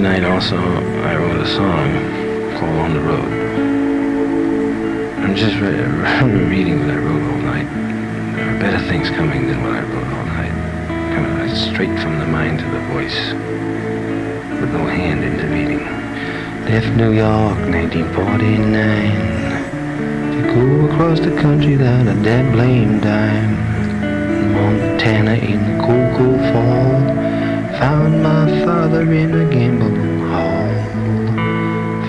Tonight also I wrote a song called On the Road. I'm just re- reading what I wrote all night. There are better things coming than what I wrote all night. Coming straight from the mind to the voice, with no hand intervening. Left New York, 1949 to go across the country without a dead blame dime. Montana in the cold fall. Found my father in a gambling hall.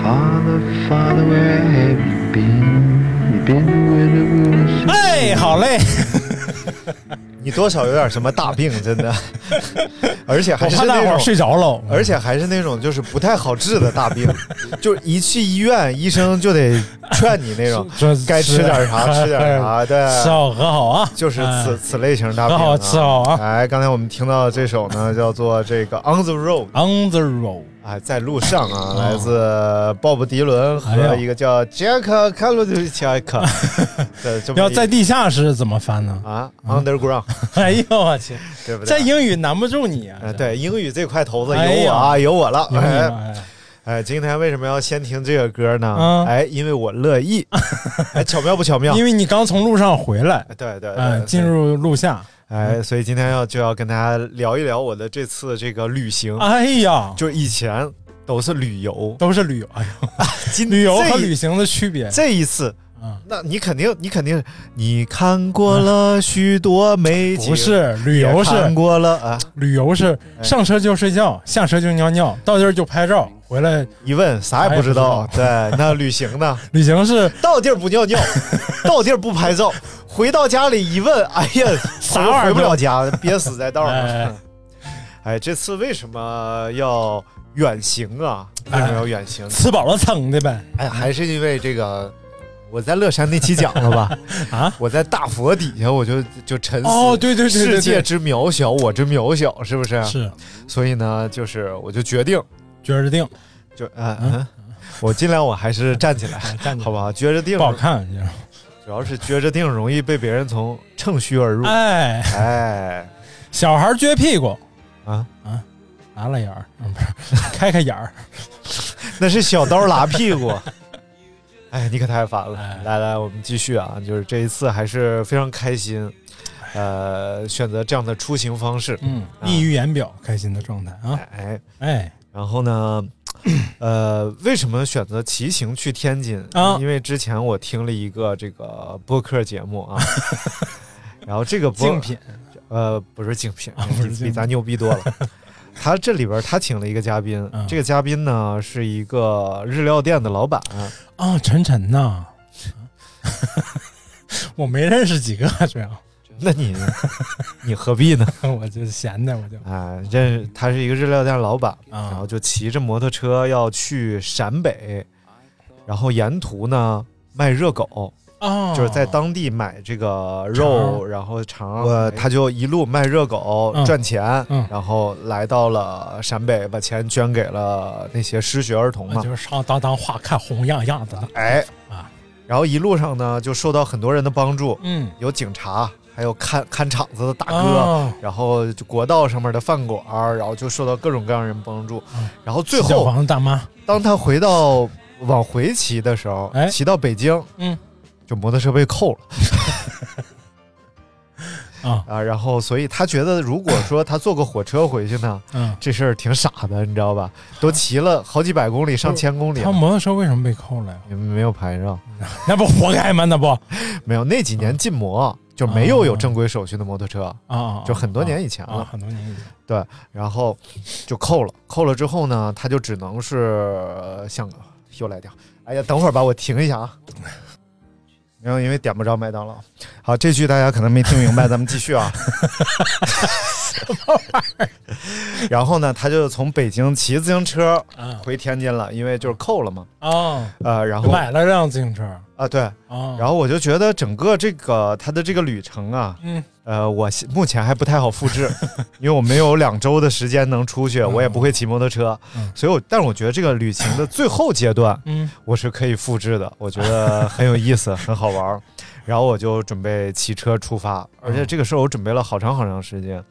Father, father, where have you been? You been where the woods. 哎，好嘞，你多少有点什么大病，真的，而且还是那种怕大伙儿睡着了。而且还是那种就是不太好治的大病，就一去医院，医生就得劝你那种 该吃点啥吃点啥，对，吃好喝好啊，就是此哎。此类型大病、吃好啊。哎，刚才我们听到这首呢，叫做这个《On the Road》，On the road，哎，在路上啊，来自鲍勃迪伦和一个叫杰克·卡鲁迪杰克要在地下室怎么翻呢？啊，Underground，哎呦我去，对不对？在英语难不住你啊！哎，对，英语这块头子有我啊，有我了。哎哎哎，今天为什么要先听这个歌呢？嗯哎，因为我乐意。哎，巧妙不巧妙？因为你刚从路上回来，对对进入路下，哎，所以今天要就要跟大家聊一聊我的这次这个旅行。哎呀，就以前都是旅游，都是旅游，哎呀，旅游和旅行的区别，这一次，嗯那你肯定，你肯定，你看过了许多美景，不是旅游是过了啊。旅游是哎上车就睡觉，下车就尿尿，到地儿就拍照，回来一问啥也不知道。对，那旅行呢？旅行是到地儿不尿尿，到地儿不拍照，回到家里一问，哎呀，啥玩意儿回不了家，憋死在道上。哎哎，这次为什么要远行啊？为什么要远行？吃饱了撑的呗。哎，还是因为这个，我在乐山那期讲了吧？啊，我在大佛底下，我就就沉思。哦对对对对对世界之渺小，我之渺小，是不是？是，所以呢，就是我就决定，决定。就嗯？嗯，我尽量我还是站起来，站起来。好吧？撅着腚不好看，主要是撅着腚容易被别人从乘虚而入。哎，哎，小孩撅屁股。啊？啊，拉了眼儿，嗯，不是开开眼儿，那是小刀拉屁股。哎，你可太烦了！哎来来，我们继续啊，就是这一次还是非常开心，呃，选择这样的出行方式。嗯，啊溢于言表，开心的状态啊，哎，哎，然后呢，呃，为什么选择骑行去天津？啊因为之前我听了一个这个播客节目啊，然后这个播竞品呃不是竞品，啊不是竞品比咱牛逼多了。他这里边他请了一个嘉宾，嗯这个嘉宾呢是一个日料店的老板，啊，晨晨呐，我没认识几个，主要。那你你何必呢？我就闲的，我就啊，认识他是一个日料店老板，啊然后就骑着摩托车要去陕北，然后沿途呢卖热狗，啊，就是在当地买这个肉，然后肠，呃，他就一路卖热狗嗯。赚钱，嗯。然后来到了陕北，把钱捐给了那些失学儿童嘛，就是上当当画看红样样的，哎。啊，然后一路上呢就受到很多人的帮助，嗯，有警察，还有看看场子的大哥，啊然后就国道上面的饭馆，然后就受到各种各样人帮助，嗯。然后最后房子大妈，当他回到往回骑的时候，哎。骑到北京，嗯，就摩托车被扣了。啊啊，然后所以他觉得如果说他坐个火车回去呢，嗯，这事儿挺傻的，你知道吧？都骑了好几百公里、上千公里，他摩托车为什么被扣了呀？没有牌照，那不活该吗？那不 没有那几年禁摩就没有有正规手续的摩托车啊，就很多年以前了，啊，很多年以前。对，然后就扣了，扣了之后呢，他就只能是像又来掉。哎呀，等会儿吧，我停一下啊。然后因为点不着麦当劳，好，这句大家可能没听明白，咱们继续啊。什么玩意儿？然后呢，他就从北京骑自行车回天津了，因为就是扣了嘛。哦，呃，然后买了辆自行车啊，对，哦，然后我就觉得整个这个他的这个旅程啊，嗯，呃，我目前还不太好复制，因为我没有两周的时间能出去，我也不会骑摩托车，所以我，但是我觉得这个旅行的最后阶段，嗯，我是可以复制的，我觉得很有意思，很好玩。然后我就准备骑车出发，而且这个事儿我准备了好长好长时间。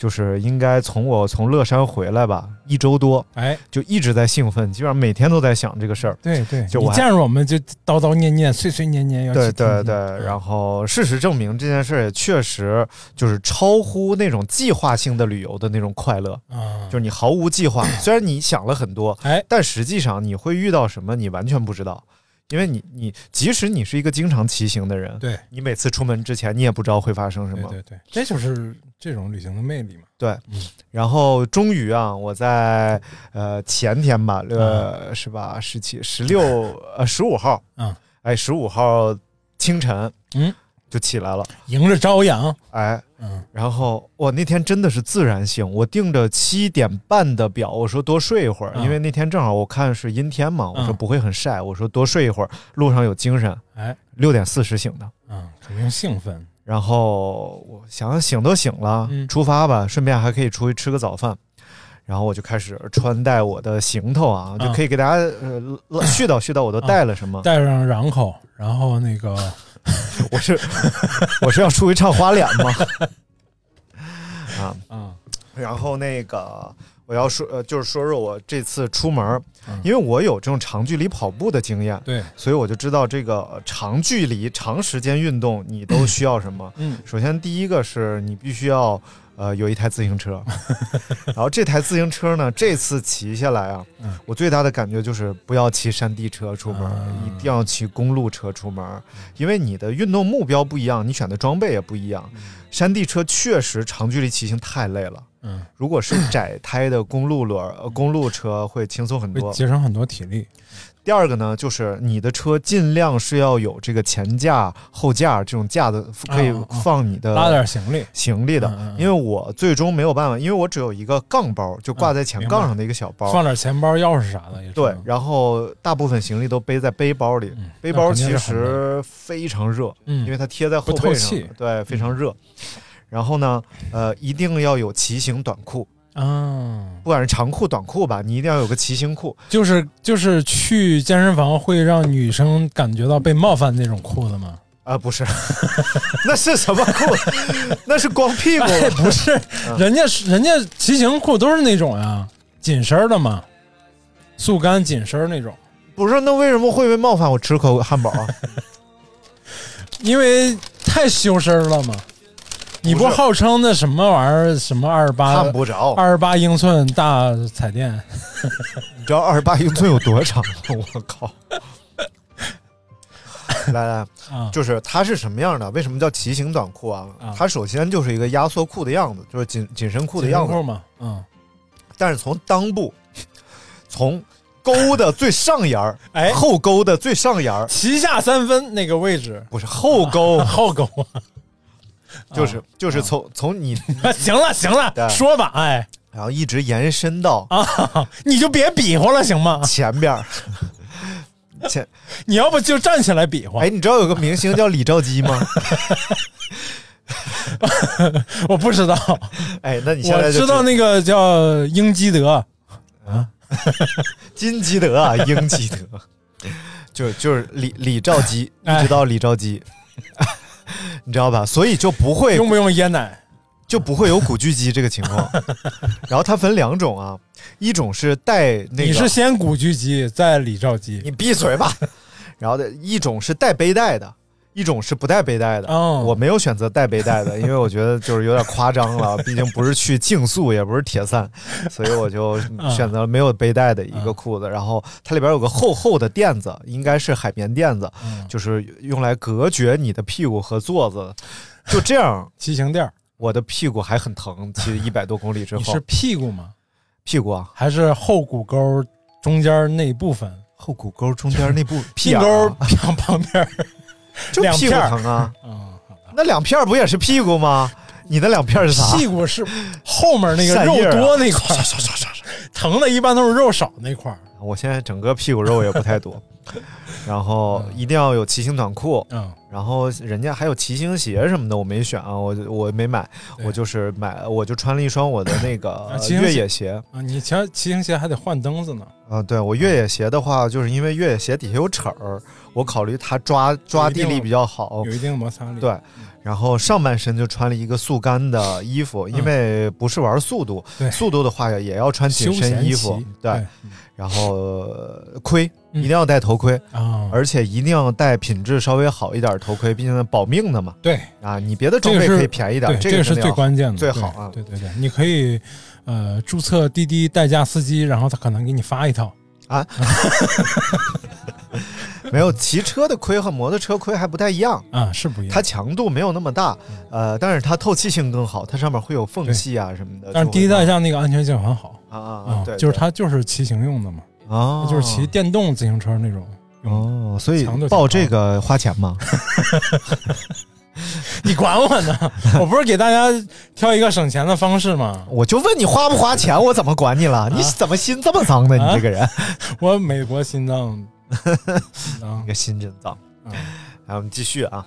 就是应该从我从乐山回来吧，一周多，哎，就一直在兴奋，基本上每天都在想这个事儿。对对，就你见着我们就叨叨念念、碎碎念念要对对对，然后事实证明这件事儿也确实就是超乎那种计划性的旅游的那种快乐啊，就是你毫无计划，虽然你想了很多，哎，但实际上你会遇到什么，你完全不知道。因为你你即使你是一个经常骑行的人，对你每次出门之前你也不知道会发生什么，对对，这就是这种旅行的魅力嘛。对，然后终于啊，我在呃前天吧，呃是吧，十七、十六、呃十五号，嗯，哎，十五号清晨，嗯，就起来了，迎着朝阳，哎，嗯，然后我那天真的是自然醒，我定着七点半的表，我说多睡一会儿，嗯。因为那天正好我看是阴天嘛，我说不会很晒，我说多睡一会儿，路上有精神，哎，六点四十醒的，嗯，肯定兴奋。然后我想想醒都醒了，嗯。出发吧，顺便还可以出去吃个早饭。然后我就开始穿戴我的行头啊，就可以给大家呃 絮叨絮叨我都带了什么。带上瓤口，然后那个 我是 我是要出去唱花脸吗？啊啊，然后那个我要说呃，就是说说我这次出门，因为我有这种长距离跑步的经验，对，所以我就知道这个长距离长时间运动你都 需要什么。嗯，首先第一个是你必须要呃有一台自行车，然后这台自行车呢，这次骑下来啊，嗯。我最大的感觉就是不要骑山地车出门，一定要骑公路车出门，因为你的运动目标不一样，你选的装备也不一样。山地车确实长距离骑行太累了。嗯，如果是窄胎的公路轮、呃公路车会轻松很多，节省很多体力。第二个呢，就是你的车尽量是要有这个前架、后架这种架子，可以放你的拉点行李行李的。因为我最终没有办法，因为我只有一个杠包，就挂在前杠上的一个小包，放点钱包、钥匙啥的也对。然后大部分行李都背在背包里，背包其实非常热，嗯因为它贴在后背上，对，非常热。然后呢，呃，一定要有骑行短裤。啊，不管是长裤、短裤吧，你一定要有个骑行裤。就是就是去健身房会让女生感觉到被冒犯那种裤子吗？啊，不是，那是什么裤？那是光屁股？哎、不是，人家人家骑行裤都是那种呀，紧身的嘛，速干紧身那种。不是，那为什么会被冒犯？我吃口汉堡啊，因为太修身了嘛。你不号称那什么玩意儿？什么二十八？看不着。二十八英寸大彩电，你知道二十八英寸有多长吗？我靠！来来，啊、就是它是什么样的？为什么叫骑行短裤啊？啊它首先就是一个压缩裤的样子，就是紧紧身裤的样子嘛。嗯。但是从裆部，从沟的最上沿儿，哎，后沟的最上沿儿，脐下三分那个位置，不是后沟，啊、后沟啊。就是、啊、就是从、啊、从你 行了行了，说吧，哎，然后一直延伸到啊，你就别比划了，行吗？前边 前，你要不就站起来比划？哎，你知道有个明星叫李兆基吗？我不知道。哎，那你现在我知道那个叫英基德啊，金基德啊，英基德，就就是李李兆基，一直到李兆基。你知道吧？所以就不会用不用椰奶，就不会有古巨基这个情况。然后它分两种啊，一种是带那个，你是先古巨基再李兆基，你闭嘴吧。然后的一种是带背带的，一种是不带背带的，哦我没有选择带背带的，因为我觉得就是有点夸张了，毕竟不是去竞速，也不是铁三，所以我就选择了没有背带的一个裤子。然后它里边有个厚厚的垫子，应该是海绵垫子，嗯就是用来隔绝你的屁股和座子。就这样，骑行垫儿，我的屁股还很疼，骑一百多公里之后你是，屁股吗？屁股啊，还是后骨沟中间那部分？后骨沟中间那部屁 屁沟眼儿啊旁旁边儿就屁股疼啊。嗯，那两片不也是屁股吗？你的两片是啥？屁股是后面那个肉多那块，疼的一般都是肉少那块。我现在整个屁股肉也不太多，然后一定要有骑行短裤，嗯，然后人家还有骑行鞋什么的，我没选啊，我我没买，我就是买，我就穿了一双我的那个越野鞋。啊，你骑骑行鞋还得换蹬子呢。啊，对我越野鞋的话，就是因为越野鞋底下有齿儿，我考虑它抓抓地力比较好。有，一定摩擦力。对，然后上半身就穿了一个速干的衣服，因为不是玩速度，嗯速度的话也要穿紧身衣服，对，对。然后呃盔嗯。一定要戴头盔，啊，而且一定要戴品质稍微好一点的头盔，毕竟保命的嘛。对，啊，你别的装备可以便宜点，对，这个是最关键的，最好啊。对对对，你可以呃注册滴滴代驾司机，然后他可能给你发一套。啊，没有骑车的盔和摩托车盔还不太一样，啊，是不一样。它强度没有那么大，呃，但是它透气性更好，它上面会有缝隙啊什么的。但是滴滴代驾那个安全性很好啊啊啊啊，对，就是它就是骑行用的嘛，啊，就是骑电动自行车那种。哦，所以报这个花钱吗？你管我呢？我不是给大家挑一个省钱的方式吗？我就问你花不花钱，我怎么管你了？你怎么心这么脏呢？你这个人，我美国心脏，你个心真脏。嗯然后我们继续啊，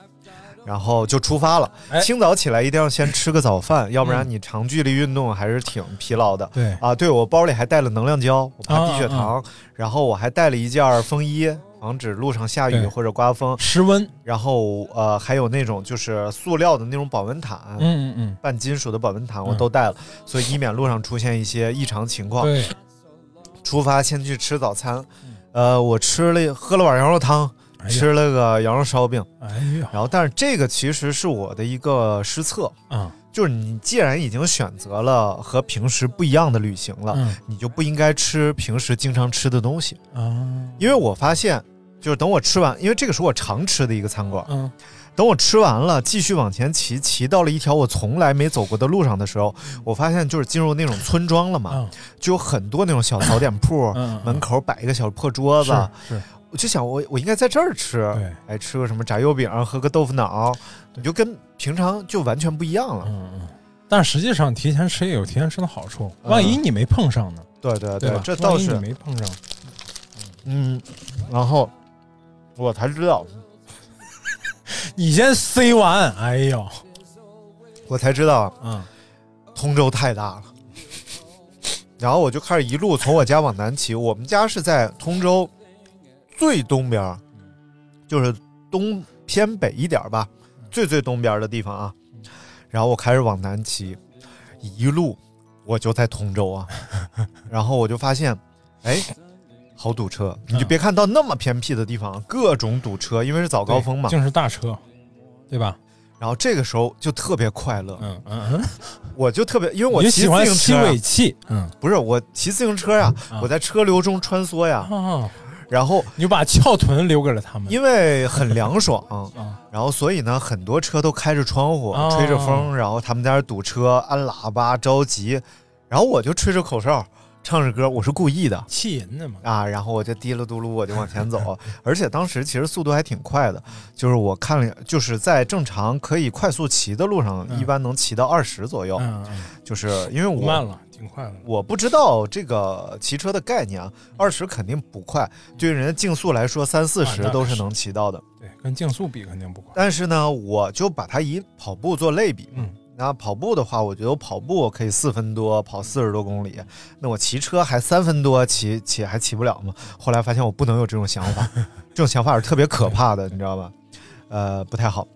然后就出发了。哎清早起来一定要先吃个早饭，要不然你长距离运动还是挺疲劳的。对啊，对我包里还带了能量胶，我怕低血啊糖。然后我还带了一件风衣，防止路上下雨或者刮风。失温，然后呃，还有那种就是塑料的那种保温毯，嗯嗯嗯，半金属的保温毯我嗯。都带了，所以以免路上出现一些异常情况。对，出发先去吃早餐，呃，我吃了喝了碗羊肉汤，吃了个羊肉烧饼，哎呀，然后但是这个其实是我的一个失策，啊，就是你既然已经选择了和平时不一样的旅行了，嗯。你就不应该吃平时经常吃的东西，啊，因为我发现。就是等我吃完，因为这个是我常吃的一个餐馆。嗯，等我吃完了，继续往前骑，骑到了一条我从来没走过的路上的时候，我发现就是进入那种村庄了嘛，啊就有很多那种小早点铺，门口摆一个小破桌子，是是，我就想我我应该在这儿吃，对，哎，吃个什么炸油饼，喝个豆腐脑，你就跟平常就完全不一样了。嗯嗯。但实际上，提前吃也有提前吃的好处，万一你没碰上呢？对对对吧？这倒是没碰上，嗯，然后我才知道，你先塞完，哎呦，我才知道嗯通州太大了。然后我就开始一路从我家往南骑，我们家是在通州最东边儿，就是东偏北一点儿吧，最最东边儿的地方啊。然后我开始往南骑，一路我就在通州啊，然后我就发现，哎，好堵车！你就别看到那么偏僻的地方，各种堵车，因为是早高峰嘛。净是大车，对吧？然后这个时候就特别快乐，嗯嗯嗯，我就特别，因为我骑自行车啊。尾气，嗯。不是我骑自行车呀，啊。我在车流中穿梭呀，啊，然后你就把翘臀留给了他们，因为很凉爽，啊。然后所以呢，很多车都开着窗户，哦。吹着风，然后他们在那堵车，按喇叭着急，然后我就吹着口哨，唱着歌，我是故意的。气人的嘛，啊，然后我就滴了嘟噜，我就往前走，而且当时其实速度还挺快的，就是我看了，就是在正常可以快速骑的路上，嗯。一般能骑到二十左右，嗯嗯，就是因为我慢了，挺快的，我不知道这个骑车的概念啊，二十肯定不快，对于人家竞速来说，三四十都是能骑到的。对，跟竞速比肯定不快，但是呢，我就把它以跑步做类比。嗯，那跑步的话，我觉得我跑步我可以四分多跑四十多公里，那我骑车还三分多骑骑还骑不了吗？后来发现我不能有这种想法，这种想法是特别可怕的，你知道吧？呃，不太好。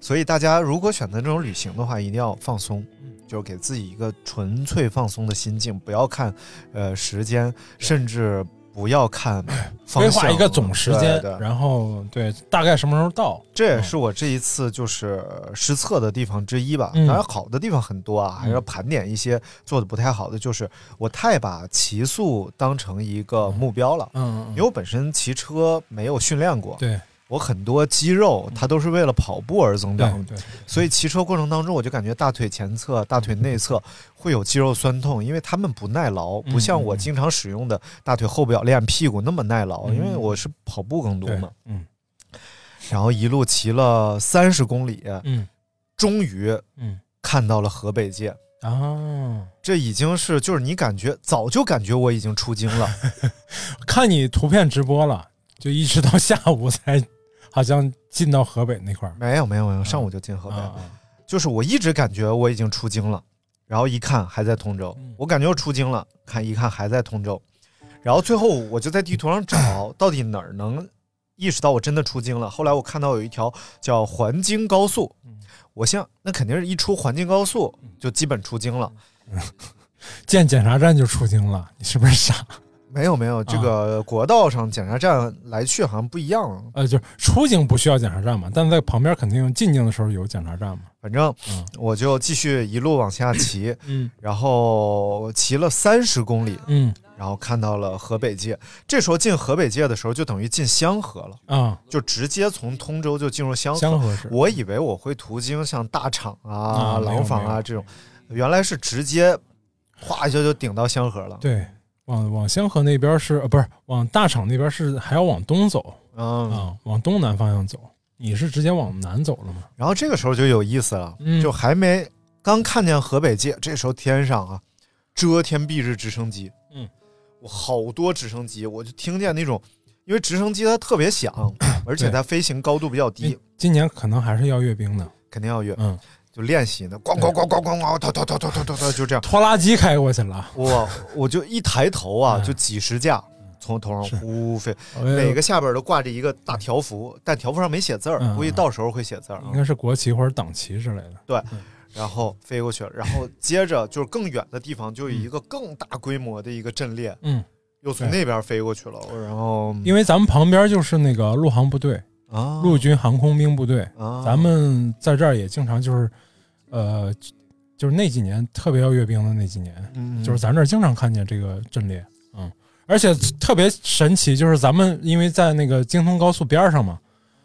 所以大家如果选择这种旅行的话，一定要放松，就是给自己一个纯粹放松的心境，不要看呃时间，甚至不要看 方向，规划一个总时间，然后对大概什么时候到？这也是我这一次就是失策的地方之一吧。嗯。当然，好的地方很多啊，还是要盘点一些做的不太好的。就是我太把骑速当成一个目标了，嗯，因为我本身骑车没有训练过，对我很多肌肉它都是为了跑步而增长。所以骑车过程当中，我就感觉大腿前侧、大腿内侧会有肌肉酸痛，因为它们不耐劳，嗯不像我经常使用的大腿后表链、屁股那么耐劳，嗯因为我是跑步更多嘛。嗯。然后一路骑了三十公里，嗯。终于嗯。看到了河北界。啊，这已经是就是你感觉早就感觉我已经出京了，看你图片直播了，就一直到下午才好像进到河北那块儿。没有没有没有，上午就进河北，啊就是我一直感觉我已经出京了，然后一看还在通州，嗯我感觉我出京了，看一看还在通州，然后最后我就在地图上找到底哪儿能意识到我真的出京了。后来我看到有一条叫环京高速，嗯我想那肯定是一出环京高速就基本出京了。见检查站就出京了，你是不是傻？没有没有，这个国道上检查站来去好像不一样，呃，就是出京不需要检查站嘛，但在旁边肯定进京的时候有检查站嘛。反正嗯。我就继续一路往下骑，嗯。然后骑了三十公里，嗯。然后看到了河北界。这时候进河北界的时候，就等于进香河了，啊，就直接从通州就进入香河。香河是我以为我会途经像大厂啊、廊坊啊这种，原来是直接哗一下就顶到香河了。对，往往香河那边是呃不是往大厂那边是还要往东走嗯，啊，往东南方向走。你是直接往南走了吗？然后这个时候就有意思了，嗯就还没刚看见河北界，这时候天上啊遮天蔽日直升机，嗯，我好多直升机，我就听见那种，因为直升机它特别响，而且它飞行高度比较低，今年可能还是要阅兵的，肯定要阅嗯，就练习呢，咣咣咣咣咣咣，突突突突突突突，就这样，拖拉机开过去了，我我就一抬头啊，嗯。就几十架。从头上呼飞，哎每个下边都挂着一个大条幅，但条幅上没写字儿，嗯估计到时候会写字儿啊。应该是国旗或者党旗之类的。对，然后飞过去了，然后接着就是更远的地方，就有一个更大规模的一个阵列，嗯，又从那边飞过去了，然后。因为咱们旁边就是那个陆航部队，啊，陆军航空兵部队，啊，咱们在这儿也经常就是，呃，就是那几年特别要阅兵的那几年，嗯就是咱这儿经常看见这个阵列，嗯，而且特别神奇，就是咱们因为在那个京通高速边上嘛，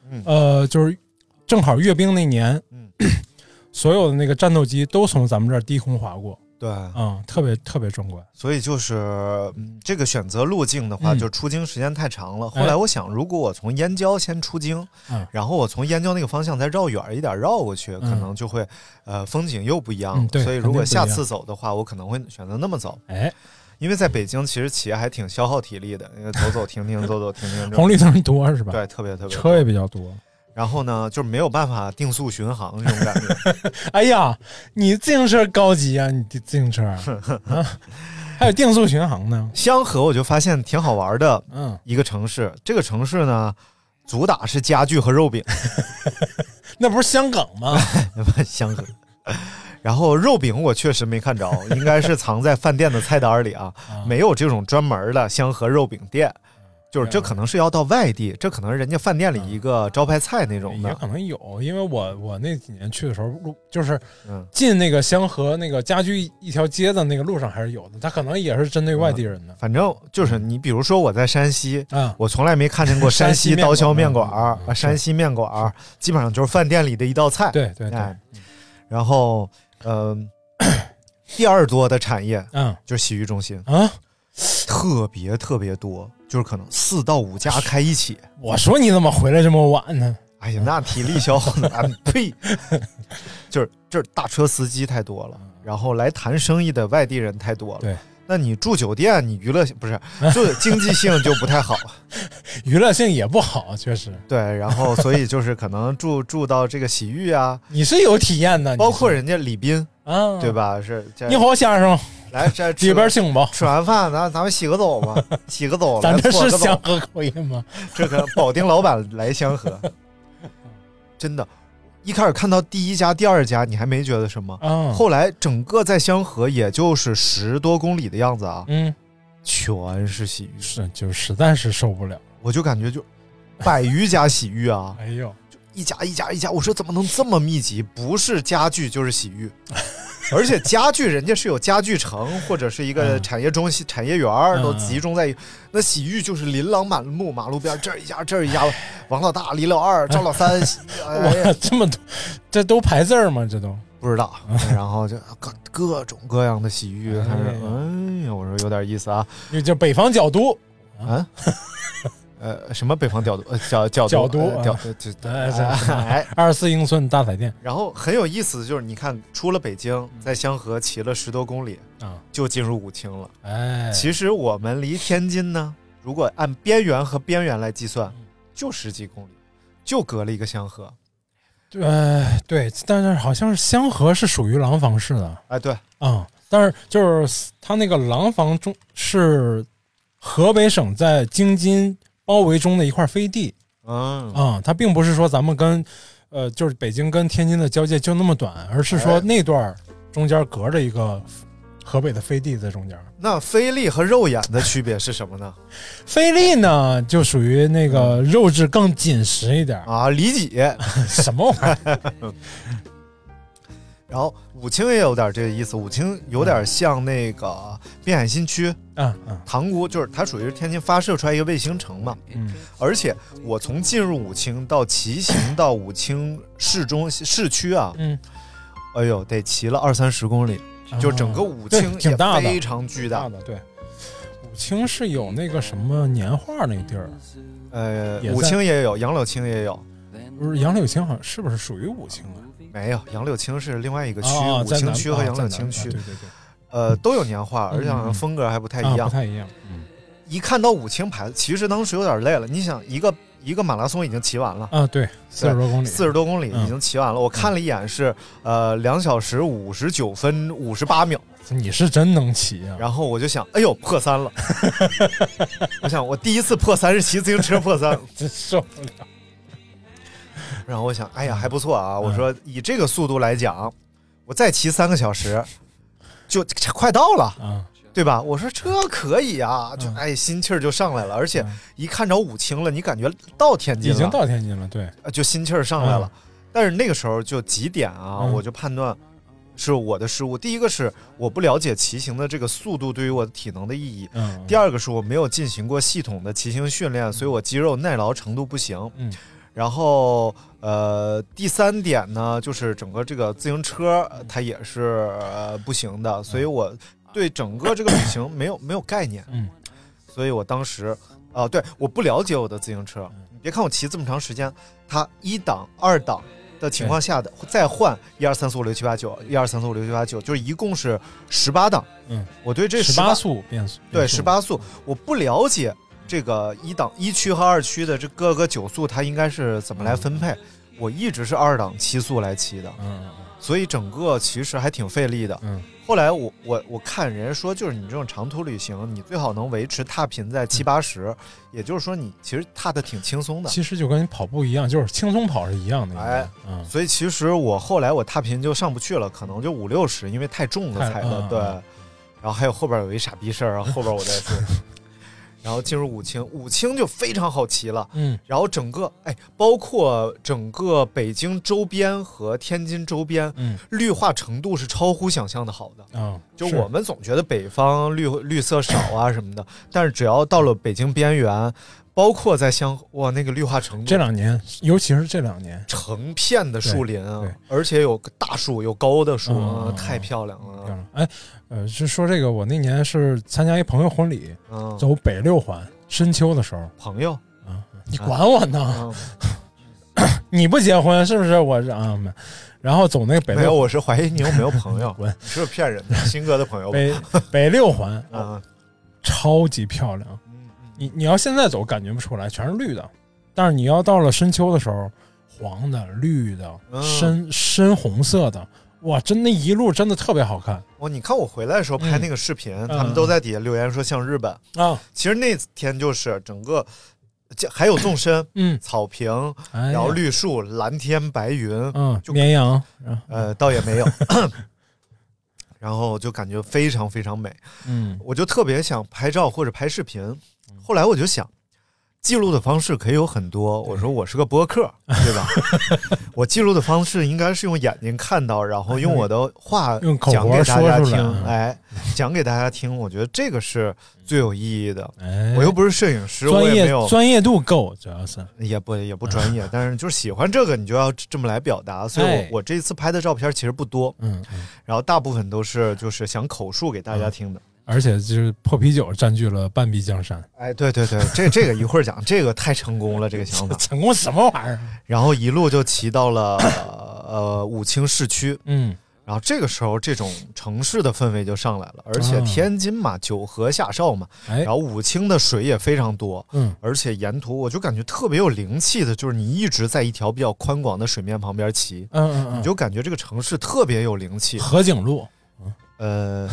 嗯。呃，就是正好阅兵那年，嗯。所有的那个战斗机都从咱们这儿低空划过，对，嗯，特别特别壮观。所以就是嗯这个选择路径的话，嗯就出京时间太长了。哎后来我想，如果我从燕郊先出京，嗯然后我从燕郊那个方向再绕远一点绕过去，可嗯能就会呃风景又不一样嗯对所以如果下次走的话，我可能会选择那么走。哎，因为在北京其实骑还挺消耗体力的，因为走走停停，走走停停，红绿灯多是吧？对，特别特别车也比较多。然后呢，就是没有办法定速巡航这种感觉。哎呀，你自行车高级啊，你自行车 啊，还有定速巡航呢。香河我就发现挺好玩的，嗯，一个城市。这个城市呢，主打是家具和肉饼，那不是香港吗？香河。然后肉饼我确实没看着，应该是藏在饭店的菜单里啊，没有这种专门的香河肉饼店。就是这可能是要到外地，这可能是人家饭店里一个招牌菜那种的也。可能有，因为我我那几年去的时候，路就是嗯进那个香河那个家居一条街的那个路上还是有的，它可能也是针对外地人的。反正就是你，比如说我在山西，啊，我从来没看见过山西刀削面馆儿嗯嗯啊，山西面馆儿基本上就是饭店里的一道菜。对对对，哎，然后，嗯、第二多的产业嗯就是洗浴中心，啊，特别特别多，就是可能四到五家开一起。我说你怎么回来这么晚呢？哎呀，那体力消耗的，啊呸！就是就是大车司机太多了，然后来谈生意的外地人太多了。对，那你住酒店，你娱乐性不是 就经济性就不太好。娱乐性也不好，确实。对，然后所以就是可能住住到这个洗浴啊，你是有体验的，包括人家礼宾，啊，对？吧？是你好，先生，来这吃里边请吧。吃完饭，咱咱们洗个澡吧，洗个澡，咱这是香河口音吗？这个保定老板来香河，真的，一开始看到第一家、第二家，你还没觉得什么，嗯，后来整个在香河也就是十多公里的样子啊，嗯，全是洗浴，是就实在是受不了。我就感觉就百余家洗浴啊，哎呦，就一家一家一家，我说怎么能这么密集？不是家具就是洗浴，而且家具人家是有家具城或者是一个产业中心、产业园儿都集中在一，那洗浴就是琳琅满目，马路边这儿一家这儿一家，王老大、李老二、赵老三，哎呀。哇，这么多，这都排字儿吗？这都？不知道，然后就各各种各样的洗浴，还是，哎呀，我说有点意思啊，就叫北方角都。啊。呃，什么北方角度，呃，角角角都呃角啊就哎哎，二十四英寸大彩电。然后很有意思的就是，你看，出了北京，在香河骑了十多公里，啊，就进入武清了。哎，其实我们离天津呢，如果按边缘和边缘来计算，嗯。就十几公里，就隔了一个香河。呃，对，但是好像是香河是属于廊坊市的。哎，对，嗯、但是就是它那个廊坊中是河北省在京津包围中的一块飞地嗯啊、它并不是说咱们跟呃就是北京跟天津的交界就那么短，而是说哎那段儿中间隔着一个河北的飞地在中间。那菲力和肉眼的区别是什么呢？菲力呢，就属于那个肉质更紧实一点儿啊，里脊 什么玩意儿？然后武清也有点这个意思，武清有点像那个滨海新区，嗯嗯，塘沽，就是它属于天津发射出来一个卫星城嘛。嗯，而且我从进入武清到骑行到武清市中市区啊，嗯，哎呦，得骑了二三十公里，就整个武清也挺大的非常巨大大。的，对。武清是有那个什么年画那地儿，呃武清也有，杨柳青也有，不是杨柳青，好像是不是属于武清啊？没有，杨柳青是另外一个区，啊，武清区和杨柳青区，啊对对对，呃，都有年画，而且好像风格还不太一样啊不。太一样。嗯一看到武清牌子，其实当时有点累了。你想，一个一个马拉松已经骑完了，啊，对，四十多公里，四十多公里嗯已经骑完了。我看了一眼是，呃，两小时五十九分五十八秒。你是真能骑啊！然后我就想，哎呦，破三了！我想，我第一次破三是骑自行车破三，真受不了。然后我想，哎呀，还不错啊！我说以这个速度来讲，我再骑三个小时，就快到了，啊，对吧？我说这可以啊，就哎，心气儿就上来了。而且一看着武清了，你感觉到天津了，已经到天津了，对，呃就心气儿上来了。但是那个时候就几点啊，嗯我就判断是我的失误。第一个是我不了解骑行的这个速度对于我的体能的意义，嗯，第二个是我没有进行过系统的骑行训练，所以我肌肉耐劳程度不行。嗯，然后呃，第三点呢，就是整个这个自行车呃它也是、呃、不行的，所以我对整个这个旅行没有没有概念。嗯，所以我当时啊、对，我不了解我的自行车。嗯。你别看我骑这么长时间，它一档、二档的情况下的再换一二三四五六七八九，一二三四五六七八九，就是一共是十八档。嗯，我对这十八速变速，对十八速，我不了解这个一档一区和二区的这各个九速它应该是怎么来分配。我一直是二档七速来骑的，嗯所以整个其实还挺费力的。嗯后来我我我看人家说，就是你这种长途旅行，你最好能维持踏频在七八十，也就是说你其实踏的挺轻松的。其实就跟你跑步一样，就是轻松跑是一样的。哎，嗯，所以其实我后来我踏频就上不去了，可能就五六十，因为太重了踩的。对，然后还有后边有一傻逼事儿，然后后边我再说。然后进入武清，武清就非常好骑了。嗯，然后整个哎，包括整个北京周边和天津周边，嗯，绿化程度是超乎想象的好的。嗯，就我们总觉得北方绿绿色少啊什么的，但是只要到了北京边缘，包括在香哇那个绿化程度，这两年，尤其是这两年，成片的树林啊而且有大树，有高的树，太漂亮了。漂亮。哎，呃，是说这个，我那年是参加一朋友婚礼，嗯，走北六环深秋的时候，朋友，啊，你管我呢？嗯 你不结婚是不是？我是啊，没。然后走那个北没有，六我是怀疑你有没有朋友，滚。你是不是骗人的？新哥的朋友，北北六环，啊，超级漂亮。嗯你你要现在走感觉不出来，全是绿的，但是你要到了深秋的时候，黄的、绿的、嗯深深红色的，哇，真那一路真的特别好看哦，你看我回来的时候拍那个视频，他们嗯都在底下留言说像日本。啊！其实那天就是整个，这还有纵深，嗯，草坪，哎然后绿树，蓝天白云，嗯，就绵羊，呃，倒也没有。然后就感觉非常非常美，嗯我就特别想拍照或者拍视频。后来我就想，记录的方式可以有很多。我说我是个播客，对吧？我记录的方式应该是用眼睛看到，然后用我的话 讲给大家听，哎，讲给大家听。我觉得这个是最有意义的。哎我又不是摄影师，我专业也没有专业度够，主要是也不也不专业，但是就是喜欢这个，你就要这么来表达。所以我，哎我这一次拍的照片其实不多，嗯，嗯然后大部分都是就是想口述给大家听的。而且就是破啤酒占据了半壁江山，哎，对对对，这这个一会儿讲，这个太成功了，这个想法。成功什么玩意儿？然后一路就骑到了呃武清市区，嗯，然后这个时候这种城市的氛围就上来了，而且啊天津嘛，九河下哨嘛，哎。然后武清的水也非常多，嗯，而且沿途我就感觉特别有灵气的，就是你一直在一条比较宽广的水面旁边骑，嗯嗯嗯，你就感觉这个城市特别有灵气。河景路呃，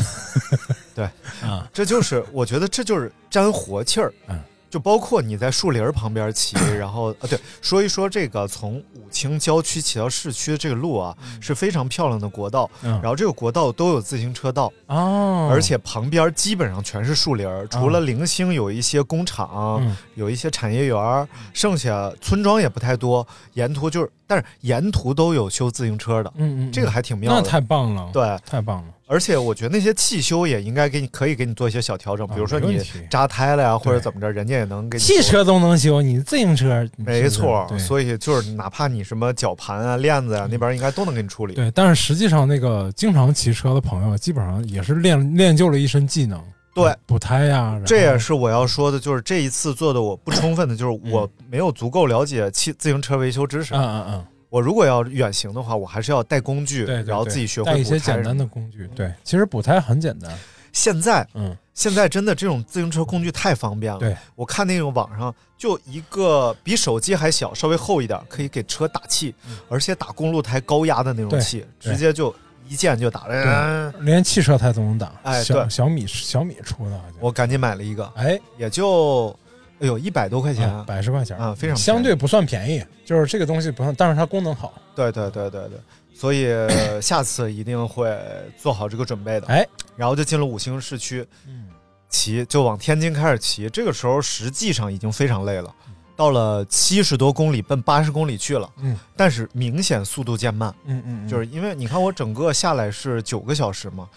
对，啊，这就是我觉得这就是沾活气儿。嗯，就包括你在树林儿旁边骑，然后啊，对，说一说这个从武清郊区骑到市区的这个路啊，是非常漂亮的国道。嗯然后这个国道都有自行车道，哦，而且旁边基本上全是树林儿，除了零星有一些工厂，嗯有一些产业园儿，剩下村庄也不太多。沿途就是，但是沿途都有修自行车的，嗯嗯，这个还挺妙的。那太棒了，对，太棒了，而且我觉得那些汽修也应该给你可以给你做一些小调整，比如说你扎胎了呀，或者怎么着，人家也能给你。汽车都能修，你自行车没错，对所以就是哪怕你什么绞盘啊、链子啊，那边应该都能给你处理。对，但是实际上那个经常骑车的朋友，基本上也是练练就了一身技能，对，补胎呀，这也是我要说的，就是这一次做的我不充分的，就是我没有足够了解汽自行车维修知识。嗯嗯嗯，我如果要远行的话，我还是要带工具，对，对然后自己学会带一些简单的工具。对，其实补胎很简单，现在，嗯，现在真的这种自行车工具太方便了。对，我看那种网上就一个比手机还小，稍微厚一点，可以给车打气，而且打公路胎高压的那种气，直接就一键就打了。嗯对，连汽车胎都能打。哎对小小米小米出的，我赶紧买了一个，哎，也就哎呦一百多块钱，啊百十块钱啊，非常相对不算便宜，就是这个东西不算，但是它功能好。对对对对对，所以呃下次一定会做好这个准备的。哎，然后就进了五星市区，嗯，骑就往天津开始骑。这个时候实际上已经非常累了，到了七十多公里，奔八十公里去了。嗯，但是明显速度渐慢，嗯嗯，就是因为你看我整个下来是九个小时嘛，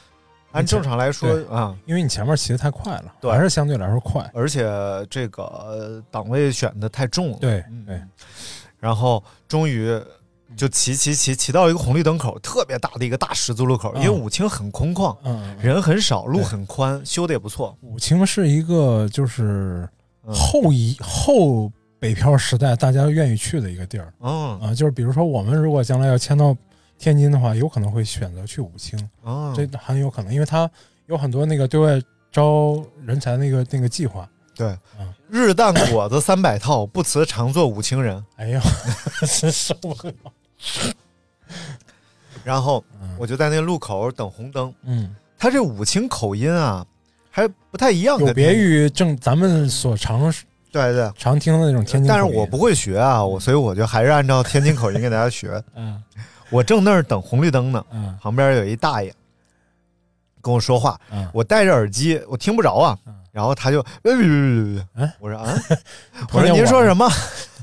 按正常来说对啊，因为你前面骑的太快了，对还是相对来说快。而且这个呃档位选的太重了。对嗯对，然后终于就骑骑骑骑到一个红绿灯口，特别大的一个大十字路口，因为嗯武清很空旷，嗯，人很少，路很宽，修的也不错。武清是一个就是嗯后一后北漂时代大家愿意去的一个地儿嗯啊，就是比如说我们如果将来要迁到天津的话，有可能会选择去武清，啊，这很有可能，因为它有很多那个对外招人才那个那个计划。对嗯，日啖果子三百套，不辞常做武清人。哎呦，真受不了。然后嗯我就在那个路口等红灯，嗯，他这武清口音啊，还不太一样，有别于正咱们所常对对。常听的那种天津口音，但是我不会学啊，我所以我就还是按照天津口音给大家学。嗯我正那儿等红绿灯呢，嗯旁边有一大爷跟我说话，嗯我戴着耳机，我听不着啊嗯。然后他就，我说啊，我说 您说什么？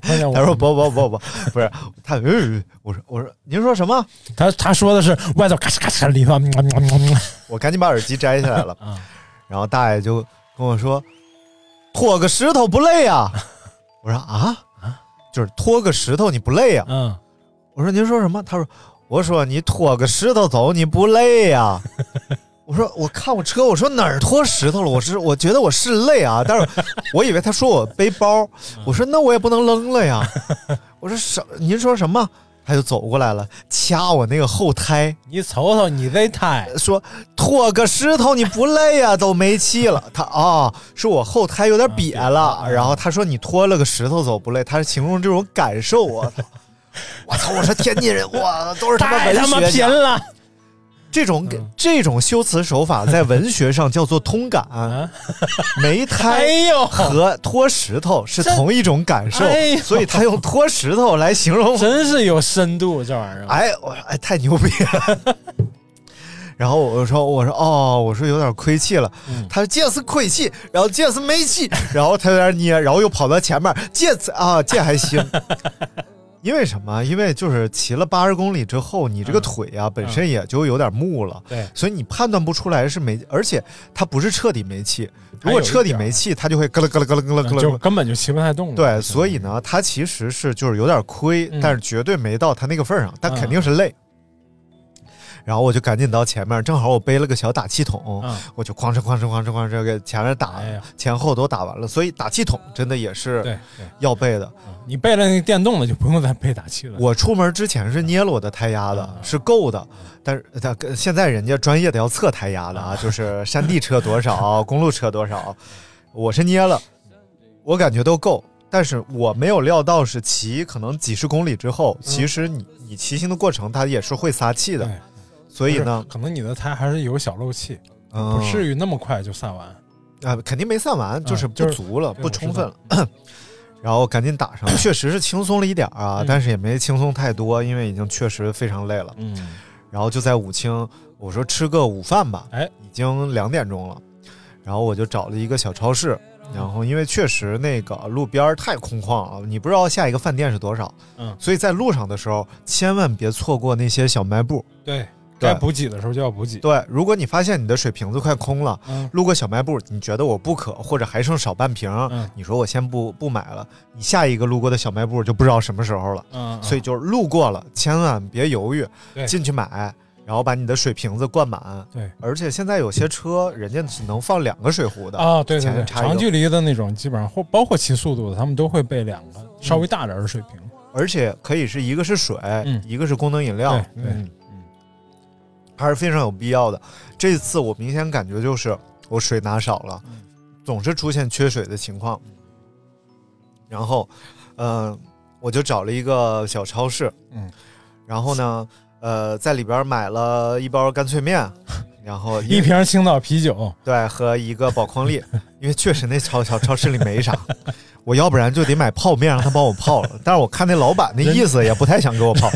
他说不不不不，不是他，呃我说我说您说什么？他他说的是外头咔嚓咔嚓，里头我赶紧把耳机摘下来了，啊然后大爷就跟我说，拖个石头不累呀？我说啊啊，就是拖个石头你不累呀？嗯，我说您说什么？他说我说你拖个石头走你不累呀？我说我看我车，我说哪儿拖石头了？我是我觉得我是累啊，但是我以为他说我背包，我说那我也不能扔了呀。我说什您说什么？他就走过来了，掐我那个后胎，你瞅瞅你这胎，说拖个石头你不累呀、都没气了。他啊、是我后胎有点瘪了，啊然后他说你拖了个石头走不累，他是形容这种感受。我操！我操！我说天津人，哇，都是他妈文太他妈学家。贫了这种嗯这种修辞手法在文学上叫做通感，啊！没 哎胎呦，和拖石头是同一种感受哎，所以他用拖石头来形容。真是有深度这玩意儿。哎，我哎太牛逼了。然后我说我说哦，我说有点亏气了。嗯他说这是亏气，然后这是没气，然后他在那捏，然后又跑到前面，这次啊这还行。因为什么？因为就是骑了八十公里之后，你这个腿呀本身也就有点木了，对，所以你判断不出来是没，而且它不是彻底没气。如果彻底没气，它就会咯啦咯啦咯啦咯啦咯啦，就根本就骑不太动了。对，所以呢，它其实是就是有点亏，但是绝对没到它那个份上，但肯定是累。然后我就赶紧到前面，正好我背了个小打气筒，嗯我就哐哧哐哧哐哧哐哧给前面打，哎前后都打完了。所以打气筒真的也是要背的。你背了那个电动的，就不用再背打气了。我出门之前是捏了我的胎压的，是够的。但是他现在人家专业的要测胎压的啊，就是山地车多少，公路车多少，我是捏了，我感觉都够。但是我没有料到是骑可能几十公里之后，其实你你骑行的过程它也是会撒气的，对，所以呢可能你的胎还是有小漏气，嗯。不至于那么快就散完。啊，肯定没散完，就是不就是足了，对不充分了。然后赶紧打上，确实是轻松了一点儿啊，嗯。但是也没轻松太多，因为已经确实非常累了。嗯，然后就在武清，我说吃个午饭吧，哎，已经两点钟了，然后我就找了一个小超市，嗯。然后因为确实那个路边太空旷了，你不知道下一个饭店是多少，嗯。所以在路上的时候千万别错过那些小卖部。对该补给的时候就要补给。对，如果你发现你的水瓶子快空了，嗯路过小卖部，你觉得我不渴，或者还剩少半瓶，嗯你说我先不不买了，你下一个路过的小卖部就不知道什么时候了。嗯，所以就是路过了，千万别犹豫，进去买，然后把你的水瓶子灌满。对，而且现在有些车人家是能放两个水壶的啊，对对对，长距离的那种，基本上或包括骑速度的，他们都会备两个稍微大点儿的水瓶。而且可以是一个是水，嗯一个是功能饮料，对还是非常有必要的。这次我明显感觉就是我水拿少了，嗯总是出现缺水的情况。然后，嗯、我就找了一个小超市，嗯，然后呢，呃，在里边买了一包干脆面，然后一瓶青岛啤酒，对和一个宝矿力，因为确实那超小超市里没啥。我要不然就得买泡面让他帮我泡了，但是我看那老板那意思也不太想给我泡。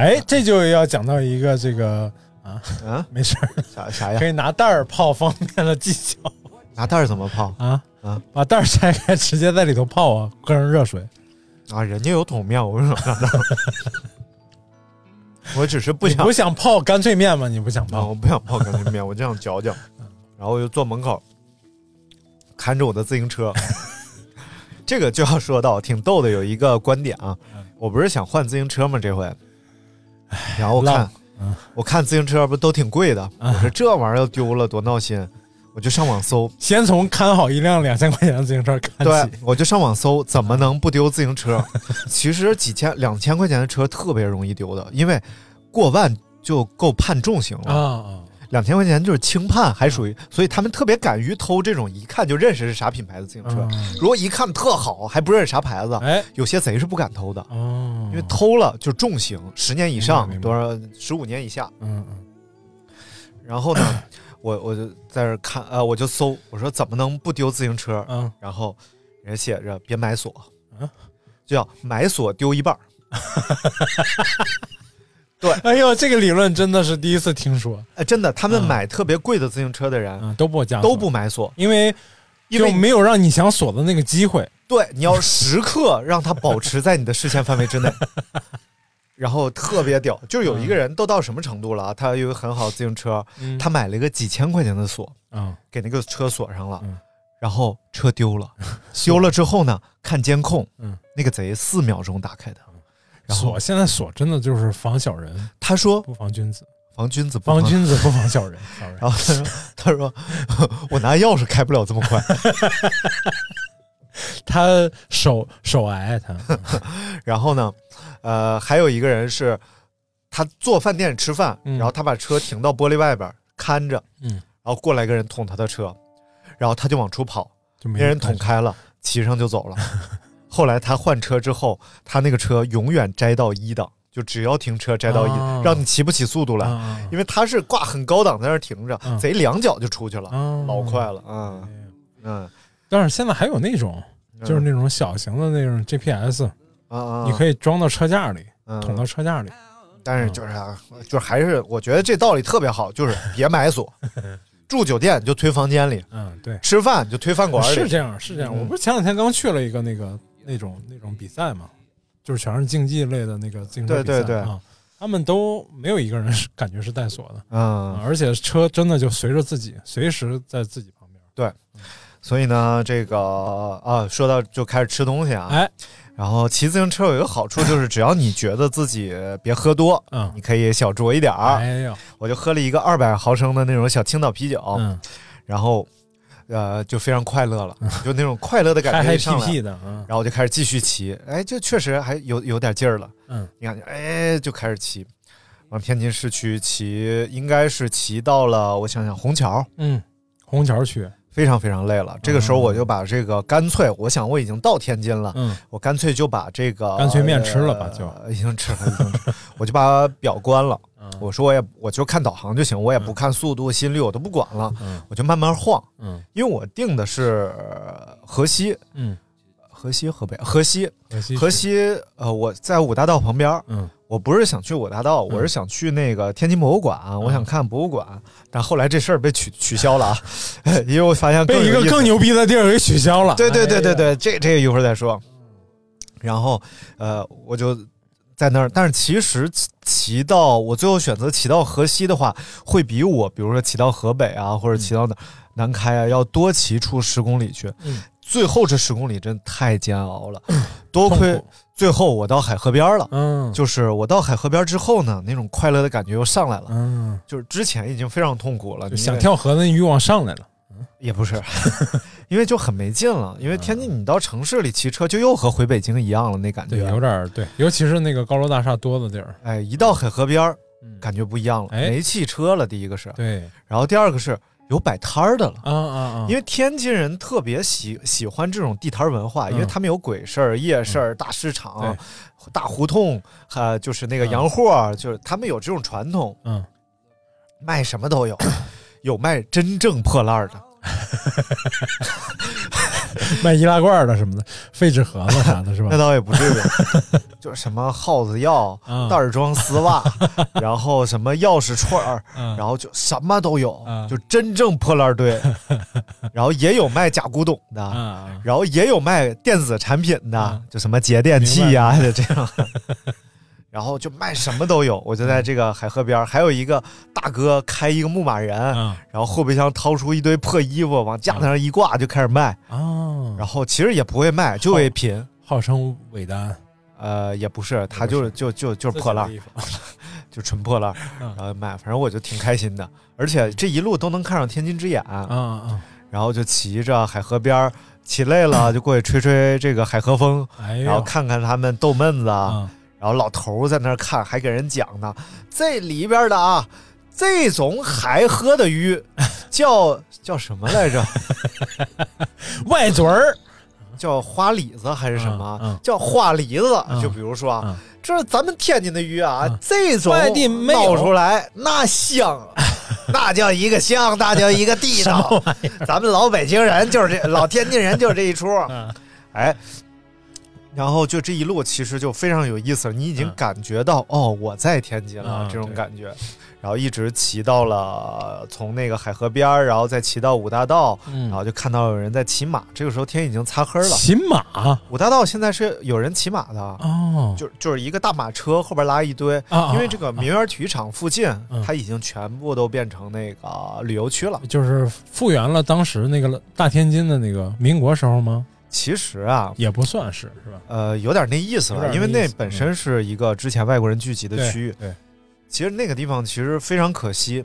哎，这就要讲到一个这个啊，啊，没事儿，啥啥呀可？以拿袋儿泡方便的技巧拿袋儿怎么泡啊啊！把袋儿拆开，直接在里头泡啊，搁上热水。啊？人家有桶面，我为什么拿袋儿？我只是不想我不想泡干脆面吗？你不想啊，泡？我不想泡干脆面，我就想嚼嚼。然后我就坐门口看着我的自行车。这个就要说到挺逗的，有一个观点啊，我不是想换自行车吗？这回，然后我看，嗯我看自行车不都挺贵的，我说这玩意儿要丢了多闹心，我就上网搜，先从看好一辆两千块钱的自行车看对。，我就上网搜怎么能不丢自行车。其实几千、两千块钱的车特别容易丢的，因为过万就够判重刑了。两千块钱就是轻判，还属于，所以他们特别敢于偷这种一看就认识是啥品牌的自行车。嗯。如果一看特好，还不认识啥牌子，哎。有些贼是不敢偷的，哦，因为偷了就重刑，十年以上，多少十五年以下。嗯嗯。然后呢，我我就在这看，呃，我就搜，我说怎么能不丢自行车？嗯。然后人家写着别买锁，嗯。就叫买锁丢一半 儿。哎呦，这个理论真的是第一次听说，哎，真的，他们嗯。买特别贵的自行车的人嗯，都不加都，不买锁，因为因为就没有让你想锁的那个机会。对，你要时刻让它保持在你的视线范围之内。然后特别屌，就有一个人都到什么程度了啊？他有一个很好的自行车，嗯。他买了一个几千块钱的锁，嗯。给那个车锁上了，嗯。然后车丢了，丢了之后呢，看监控，嗯，那个贼四秒钟打开的，然后锁现在锁真的就是防小人，他说不防君子，防君子不防君子不防小人。然后他说他说我拿钥匙开不了这么快，他手手癌，他然后呢，呃，还有一个人是他坐饭店吃饭，嗯然后他把车停到玻璃外边看着，嗯，然后过来一个人捅他的车，然后他就往出跑，就没人捅开了，骑上就走了。后来他换车之后，他那个车永远摘到一档，就只要停车摘到一，哦让你骑不起速度来，啊。因为他是挂很高档在那儿停着，嗯。贼两脚就出去了，啊。老快了，嗯嗯。但是现在还有那种，嗯。就是那种小型的那种 GPS，啊啊，你可以装到车架里，嗯。捅到车架里，但是就是啊，就是还是我觉得这道理特别好，就是 别买锁，住酒店就推房间里，嗯，对，吃饭就推饭馆里，是这样，是这样。嗯。我不是前两天刚去了一个那个那种那种比赛嘛，就是全是竞技类的那个自行车比赛对对对啊，他们都没有一个人是感觉是带锁的，嗯啊而且车真的就随着自己，随时在自己旁边。对，所以呢，这个啊，说到就开始吃东西啊，哎，然后骑自行车有一个好处就是，只要你觉得自己别喝多，嗯，你可以小酌一点儿。哎呦，我就喝了一个二百毫升的那种小青岛啤酒，嗯，然后呃就非常快乐了，就那种快乐的感觉嗨嗨一上来屁屁的嗯。然后我就开始继续骑，哎，就确实还有有点劲儿了，嗯，你看，哎，就开始骑，往天津市区骑，应该是骑到了，我想想，虹桥，嗯，虹桥区非常非常累了。这个时候我就把这个干脆，我想我已经到天津了，嗯，我干脆就把这个干脆面吃了吧就。呃已经吃了，已经吃了，我就把表关了。嗯。我说我也我就看导航就行，我也不看速度、心率，我都不管了，嗯。我就慢慢晃。嗯，因为我定的是呃河西，嗯，河西河北河西河西河西，呃，我在五大道旁边，嗯，我不是想去五大道，我是想去那个天津博物馆，嗯。我想看博物馆，但后来这事儿被取取消了。啊，因为我发现被一个更牛逼的地儿给取消了。对对对对对，这这个一会儿再说。然后呃，我就在那儿，但是其实骑骑到我最后选择骑到河西的话，会比我比如说骑到河北啊，或者骑到哪南开啊，要多骑出十公里去。嗯最后这十公里真太煎熬了，多亏最后我到海河边了。嗯，就是我到海河边之后呢，那种快乐的感觉又上来了。嗯，就是之前已经非常痛苦了，想跳河的欲望上来了。也不是，因为就很没劲了。因为天津你到城市里骑车，就又和回北京一样了，那感觉对，有点儿对，尤其是那个高楼大厦多的地儿。哎，一到海河边儿，感觉不一样了，哎没汽车了。第一个是，对，然后第二个是有摆摊儿的了。啊啊啊！因为天津人特别喜喜欢这种地摊儿文化，因为嗯他们有鬼市儿、夜市儿、大市场、大胡同，还就是那个洋货儿，就是他们有这种传统。嗯，卖什么都有，有卖真正破烂儿的，卖易拉罐的什么的，废纸盒子啥的，是吧？那倒也不至于，就是什么耗子药、啊。袋装丝袜，然后什么钥匙串儿，嗯然后就什么都有，啊。就真正破烂堆。然后也有卖假古董的，啊然后也有卖电子产品的，就什么节电器呀、就这样。然后就卖什么都有，我就在这个海河边儿，还有一个大哥开一个牧马人，啊然后后备箱掏出一堆破衣服，往架子上一挂就开始卖。啊！然后其实也不会卖，就为品。号称伟丹，呃，也不是，他就是就就就是破烂 就纯破烂，嗯然后卖，反正我就挺开心的，而且这一路都能看上天津之眼，嗯嗯！然后就骑着海河边儿，骑累了就过去吹吹这个海河风，哎然后看看他们逗闷子，啊然后老头儿在那儿看，还给人讲呢，这里边的啊，这种海河的鱼 叫叫什么来着？外嘴儿叫花李子还是什么？嗯嗯叫花梨子。嗯就比如说啊，嗯这是咱们天津的鱼啊，嗯这种外地没有捞出来那香啊，那叫一个香，那叫一个地道。咱们老北京人就是这，老天津人就是这一出。嗯哎，然后就这一路其实就非常有意思了，你已经嗯感觉到、哦，我在天津了、嗯这种感觉。然后一直骑到了从那个海河边儿，然后再骑到五大道，嗯然后就看到有人在骑马。这个时候天已经擦黑了。骑马五大道现在是有人骑马的，哦，就就是一个大马车后边拉一堆，啊因为这个民园体育场附近，嗯它已经全部都变成那个旅游区了。就是复原了当时那个大天津的那个民国时候吗？其实啊，也不算是，是吧？呃，有点那意思有了，因为那本身是一个之前外国人聚集的区域。对，其实那个地方其实非常可惜。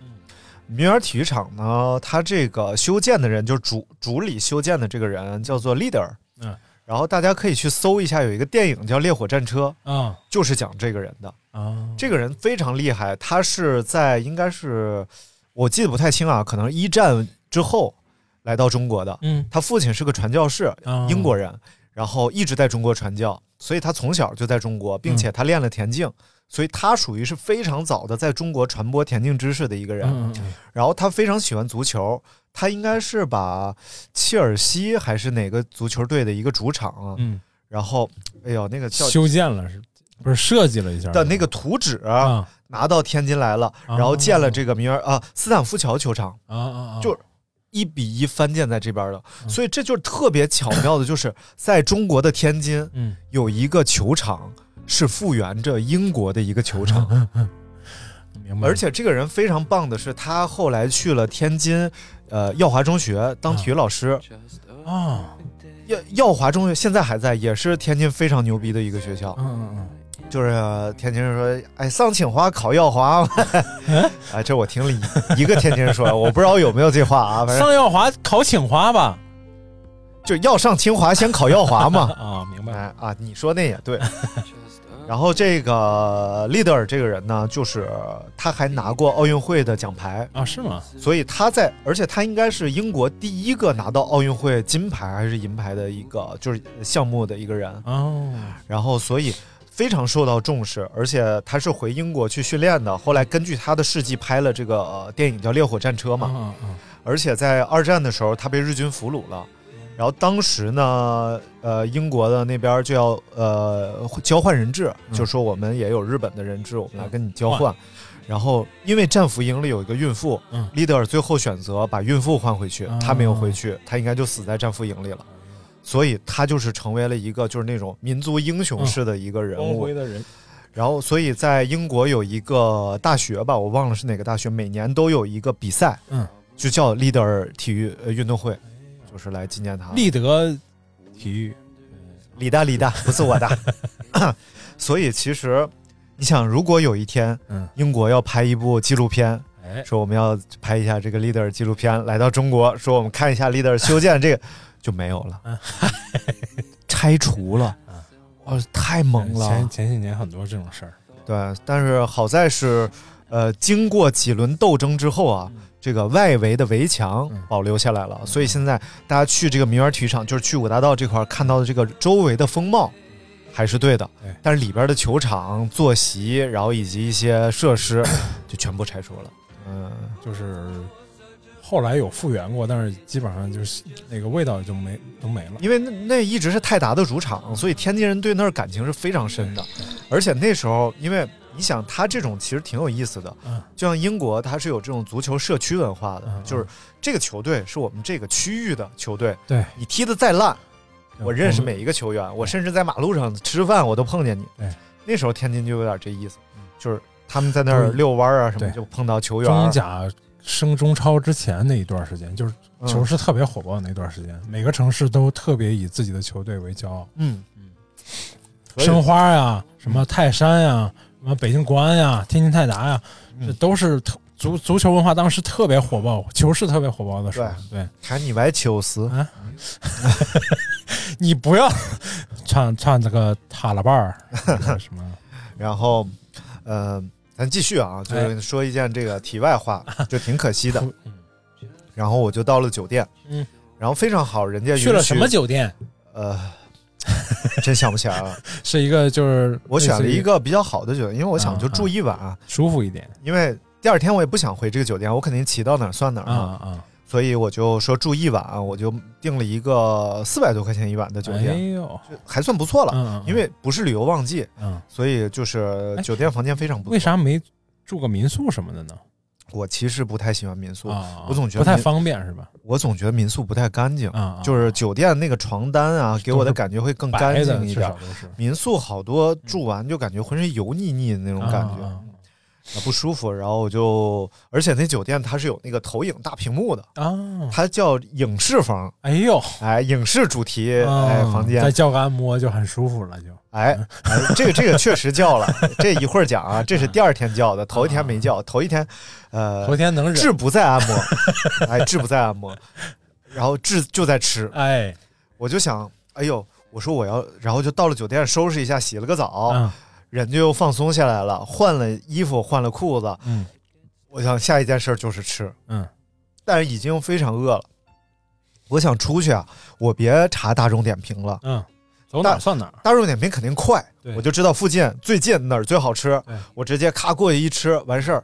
明园体育场呢，它这个修建的人，就是主主理修建的这个人叫做 leader。嗯，然后大家可以去搜一下，有一个电影叫《烈火战车》，啊就是讲这个人的。啊，这个人非常厉害，他是在应该是我记得不太清啊，可能一战之后来到中国的。嗯。他父亲是个传教士，啊。英国人，然后一直在中国传教，所以他从小就在中国，并且他练了田径，所以他属于是非常早的在中国传播田径知识的一个人。然后他非常喜欢足球，他应该是把切尔西还是哪个足球队的一个主场啊，嗯，然后哎呦那个叫修建了是不是设计了一下的那个图纸啊。拿到天津来了，哦然后建了这个名儿啊斯坦福桥球场，啊啊啊，就是一比一翻建在这边的，嗯所以这就是特别巧妙的，就是在中国的天津嗯有一个球场是复原着英国的一个球场。明白，而且这个人非常棒的是，他后来去了天津，呃，耀华中学当体育老师。啊，耀耀华中学现在还在，也是天津非常牛逼的一个学校。嗯嗯嗯，就是呃天津人说，哎，上清华考耀华，哎，这我听了一一个天津人说，我不知道有没有这话啊，反正上耀华考清华吧？就要上清华先考耀华嘛。啊，明白。哎啊，你说那也对。然后这个利德尔这个人呢，就是他还拿过奥运会的奖牌啊，是吗？所以他在，而且他应该是英国第一个拿到奥运会金牌还是银牌的一个就是项目的一个人哦。然后所以非常受到重视，而且他是回英国去训练的。后来根据他的事迹拍了这个、呃、电影叫《烈火战车》嘛。嗯嗯。而且在二战的时候，他被日军俘虏了。然后当时呢，呃，英国的那边就要呃交换人质，嗯、就说我们也有日本的人质，我们来跟你交换。然后因为战俘营里有一个孕妇，嗯，利德尔最后选择把孕妇换回去，哦、他没有回去，他应该就死在战俘营里了。所以他就是成为了一个就是那种民族英雄式的一个人物。的人。然后，所以在英国有一个大学吧，我忘了是哪个大学，每年都有一个比赛，嗯，就叫利德尔体育呃运动会。就是来纪念他，立德体育，李大李大不是我的，所以其实你想，如果有一天，嗯，英国要拍一部纪录片，哎，说我们要拍一下这个 leader 纪录片，来到中国，说我们看一下 leader 修建这个就没有了，拆除了，哇，太猛了！前前几年很多这种事儿，对，但是好在是，呃，经过几轮斗争之后啊。这个外围的围墙保留下来了，所以现在大家去这个名园体育场，就是去五大道这块看到的这个周围的风貌，还是对的。但是里边的球场、坐席，然后以及一些设施，就全部拆除了。嗯，就是后来有复原过，但是基本上就是那个味道就没都没了。因为那那一直是泰达的主场，所以天津人对那儿感情是非常深的。而且那时候，因为你想，他这种其实挺有意思的，嗯，就像英国，它是有这种足球社区文化的，嗯、就是这个球队是我们这个区域的球队，对你踢得再烂，我认识每一个球员，我甚至在马路上吃饭我都碰见你。那时候天津就有点这意思，就是他们在那儿遛弯啊什么，就碰到球员。中甲升中超之前那一段时间，就是球是特别火爆的那段时间，嗯、每个城市都特别以自己的球队为骄傲。嗯嗯，申花呀，什么泰山呀。什么北京国安呀、天津泰达呀，这都是足足球文化当时特别火爆，球市特别火爆的时候。对，看你玩球丝啊！你不要 唱唱这个塔拉伴儿 什么。然后，呃，咱继续啊，就是说一件这个题外话，就挺可惜的。然后我就到了酒店，嗯，然后非常好，人家去了什么酒店？呃。真想不起来了，是一个就是我选了一个比较好的酒店，因为我想就住一晚，啊、舒服一点。因为第二天我也不想回这个酒店，我肯定骑到哪儿算哪儿啊啊，所以我就说住一晚，我就订了一个四百多块钱一晚的酒店，哎呦，还算不错了。嗯、因为不是旅游旺季，嗯，所以就是酒店房间非常不错。为啥没住个民宿什么的呢？我其实不太喜欢民宿，啊、我总觉得不太方便是吧？我总觉得民宿不太干净，啊、就是酒店那个床单啊，给我的感觉会更干净一点。民宿好多住完就感觉浑身油腻腻的那种感觉，不舒服。然后我就，而且那酒店它是有那个投影大屏幕的啊，它叫影视房。哎呦，哎，影视主题哎房间，再叫个按摩就很舒服了就。哎，哎这个这个确实叫了，这一会儿讲啊，这是第二天叫的，头一天没叫，头一天，呃，头一天能忍，志不在按摩，哎，志不在按摩，然后志就在吃，哎，我就想，哎呦，我说我要，然后就到了酒店收拾一下，洗了个澡，嗯、人就又放松下来了，换了衣服，换了裤子，嗯，我想下一件事就是吃，嗯，但是已经非常饿了，我想出去啊，我别查大众点评了，嗯。走哪算哪，大众点评肯定快，我就知道附近最近哪儿最好吃，我直接咔过去一吃完事儿。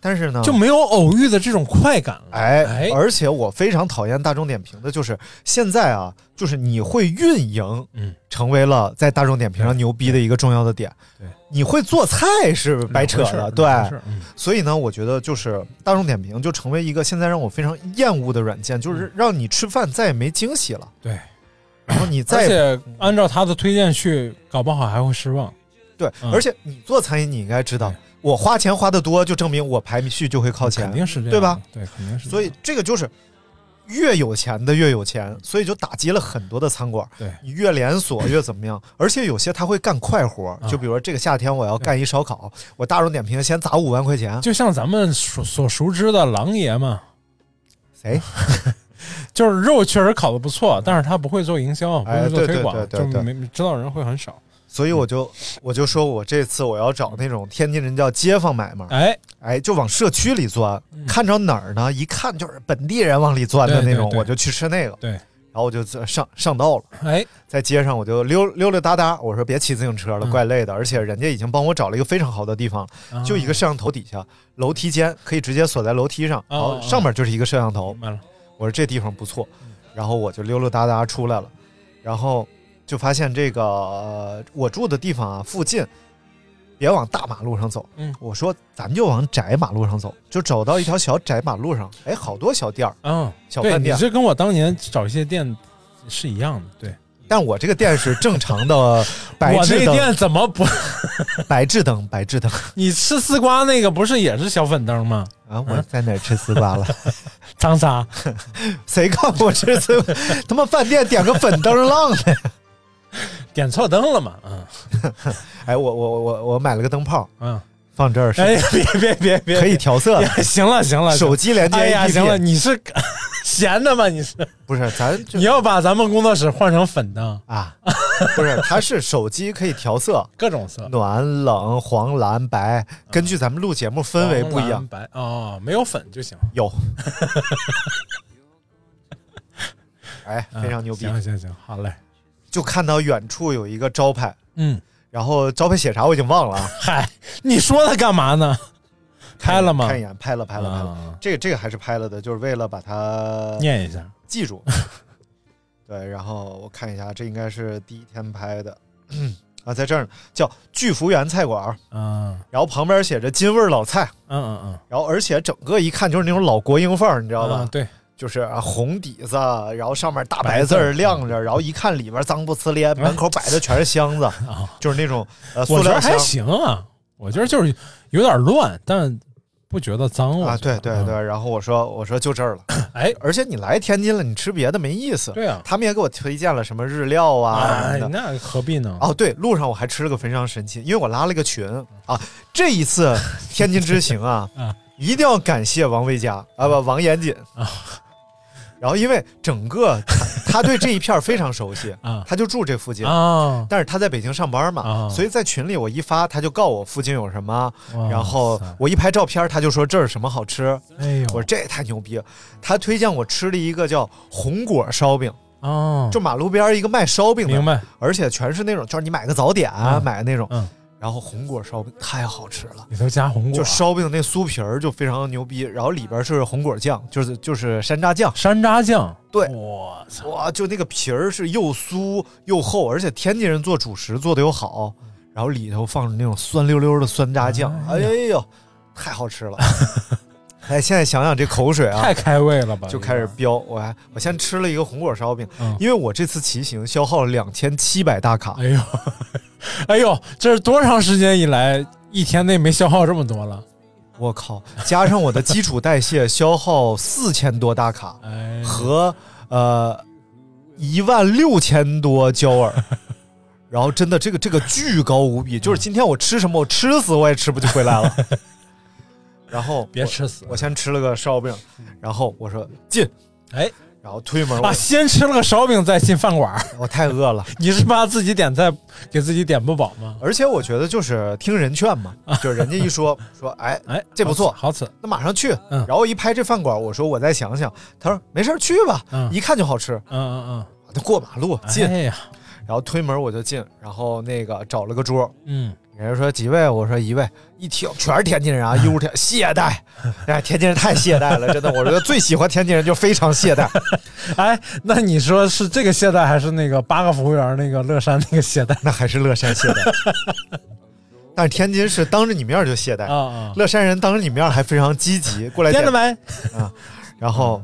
但是呢，就没有偶遇的这种快感了。哎哎，而且我非常讨厌大众点评的，就是现在啊，就是你会运营，嗯，成为了在大众点评上牛逼的一个重要的点。对，你会做菜是白扯的，对。嗯所以呢，我觉得就是大众点评就成为一个现在让我非常厌恶的软件，就是让你吃饭再也没惊喜了。对，然后你而再且按照他的推荐去，搞不好还会失望。对，嗯而且你做餐饮，你应该知道，我花钱花的多，就证明我排序就会靠前，肯定是这样，对吧？？对，肯定是。所以这个就是越有钱的越有钱，所以就打击了很多的餐馆。对你越连锁越怎么样？而且有些他会干快活，啊就比如说这个夏天我要干一烧烤，我大众点评先砸五万块钱，就像咱们所所熟知的狼爷嘛，谁？就是肉确实烤的不错，但是他不会做营销，不哎会做推广，就没知道人会很少。所以我就我就说我这次我要找那种天津人叫街坊买卖，哎，哎，就往社区里钻，看着哪儿呢？一看就是本地人往里钻的那种，对。对对我就去吃那个。对，然后我就上上道了，哎，在街上我就溜溜溜达达，我说别骑自行车了，嗯。怪累的。而且人家已经帮我找了一个非常好的地方，啊。就一个摄像头底下，楼梯间可以直接锁在楼梯上，然后哦上面就是一个摄像头。明白了，我说这地方不错，然后我就溜溜达达出来了，然后就发现这个、呃我住的地方啊附近，别往大马路上走。嗯我说咱就往窄马路上走，就走到一条小窄马路上，哎，好多小店儿，嗯，对，小饭店。你这跟我当年找一些店是一样的，对。但我这个店是正常的 白我炽灯，那店怎么不？白炽灯，白炽灯你吃丝瓜那个不是也是小粉灯吗？啊！我在哪吃丝瓜了？长沙，谁告诉我吃丝？他妈饭店点个粉灯浪呢？点错灯了嘛？嗯 哎，我我我我买了个灯泡，嗯，放这儿是哎，别别别别，可以调色 行了行了，手机连接哎呀行了，你是闲的吗？你是不是咱就你要把咱们工作室换成粉灯，啊，不是，它是手机可以调色，各种色，暖、冷、黄、蓝、白，根据咱们录节目氛围不一样。哦，没有粉就行，有，哎，非常牛逼。嗯行行行，好嘞，就看到远处有一个招牌，嗯，然后招牌写啥我已经忘了啊。嗨，你说它干嘛呢？拍了吗？看一眼，拍了，拍了，拍了。啊这个这个还是拍了的，就是为了把它念一下，记住。对，然后我看一下，这应该是第一天拍的。啊，在这儿呢，叫聚福园菜馆，嗯然后旁边写着金味儿老菜，嗯嗯嗯，然后而且整个一看就是那种老国营范儿，你知道吧？嗯对，就是啊红底子，然后上面大白字儿亮着，然后一看里边脏不呲咧，门口摆的全是箱子，就是那种呃塑我觉得还料箱行啊，我觉得就是有点乱，但不觉得脏啊，对对对。然后我说我说就这儿了，哎，而且你来天津了，你吃别的没意思。对啊，他们也给我推荐了什么日料啊。那何必呢？哦，对，路上我还吃了个非常神奇，因为我拉了个群啊。这一次天津之行啊啊，一定要感谢王维佳啊，不，王严谨啊。然后因为整个他他对这一片非常熟悉 啊他就住这附近啊但是他在北京上班嘛，啊所以在群里我一发，他就告我附近有什么，然后我一拍照片，他就说这是什么好吃。哎呦，我说这也太牛逼了，他推荐我吃了一个叫红果烧饼，哦，就马路边儿一个卖烧饼的，明白，而且全是那种，就是你买个早点、嗯买的那种，嗯，然后红果烧饼太好吃了。里头加红果，就烧饼那酥皮儿就非常牛逼，然后里边是红果酱，就是就是山楂酱，山楂酱，对，我操，哇，就那个皮儿是又酥又厚，而且天津人做主食做的又好，然后里头放着那种酸溜溜的酸楂酱，哎呦，太好吃了！哎，现在想想这口水啊，太开胃了吧？就开始飙。我还我先吃了一个红果烧饼，嗯因为我这次骑行消耗了两千七百大卡，哎呦，哎呦，这是多长时间以来一天内没消耗这么多了？我靠，加上我的基础代谢消耗四千多大卡哎，和呃一万六千多焦耳。然后真的这个这个巨高无比，就是今天我吃什么，我吃死我也吃不就回来了。然后别吃死我，我先吃了个烧饼，然后我说进，哎，然后推门，我啊，先吃了个烧饼再进饭馆，我太饿了，你是怕自己点菜给自己点不饱吗？而且我觉得就是听人劝嘛，就人家一说说，哎 哎，这不错，好吃，那马上去。嗯。然后一拍这饭馆，我说我再想想，他说没事去吧，嗯。一看就好吃。嗯嗯嗯。过马路嗯，进，哎呀，然后推门我就进，然后那个找了个桌，嗯，人家说几位，我说一位，一听全是天津人啊，一屋天懈怠，哎，天津人太懈怠了，真的，我觉得最喜欢天津人就非常懈怠。哎，那你说是这个懈怠，还是那个八个服务员那个乐山那个懈怠？那还是乐山懈怠。但是天津是当着你面就懈怠啊啊！乐山人当着你面还非常积极，过来点了没啊？然后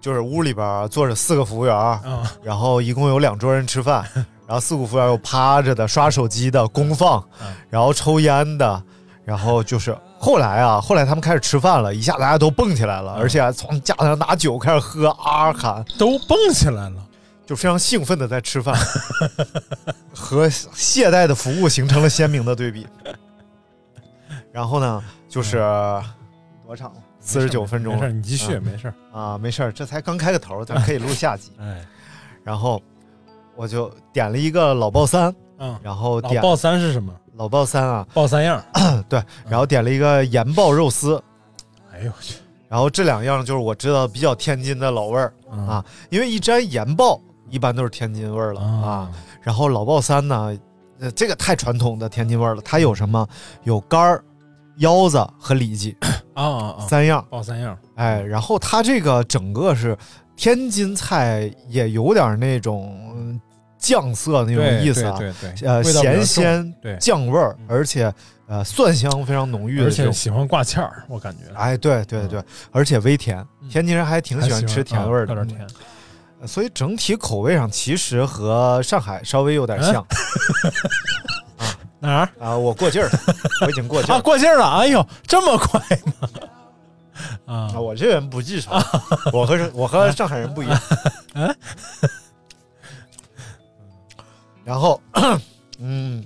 就是屋里边坐着四个服务员，然后一共有两桌人吃饭，然后四个服务员有趴着的、刷手机的、公放，然后抽烟的，然后就是后来啊，后来他们开始吃饭了，一下大家都蹦起来了，而且还从架子上拿酒开始喝啊喊，都蹦起来了。就非常兴奋的在吃饭，和懈怠的服务形成了鲜明的对比。然后呢，就是多长？四十九分钟。没事，你继续，没事啊，没事，这才刚开个头，咱可以录下集。哎，然后我就点了一个老爆三，嗯，然后点老爆三是什么？老爆三啊，爆三样。对，然后点了一个盐爆肉丝。哎呦我去！然后这两样就是我知道比较天津的老味儿啊，因为一沾盐爆。一般都是天津味儿了啊，然后老爆三呢，呃，这个太传统的天津味儿了。它有什么？有肝儿、腰子和里脊啊，三样爆三样。哎，然后它这个整个是天津菜，也有点那种酱色那种意思啊，对对，呃，咸鲜对酱味儿，而且呃蒜香非常浓郁，而且喜欢挂芡儿，我感觉。哎，对对对，而且微甜，天津人还挺喜欢吃甜味儿的，有点甜。所以整体口味上其实和上海稍微有点像，啊哪儿啊？我过劲儿了，我已经过劲儿啊，过劲儿了！哎呦，这么快吗？啊，我这人不记仇，我和我和上海人不一样。嗯，然后，嗯，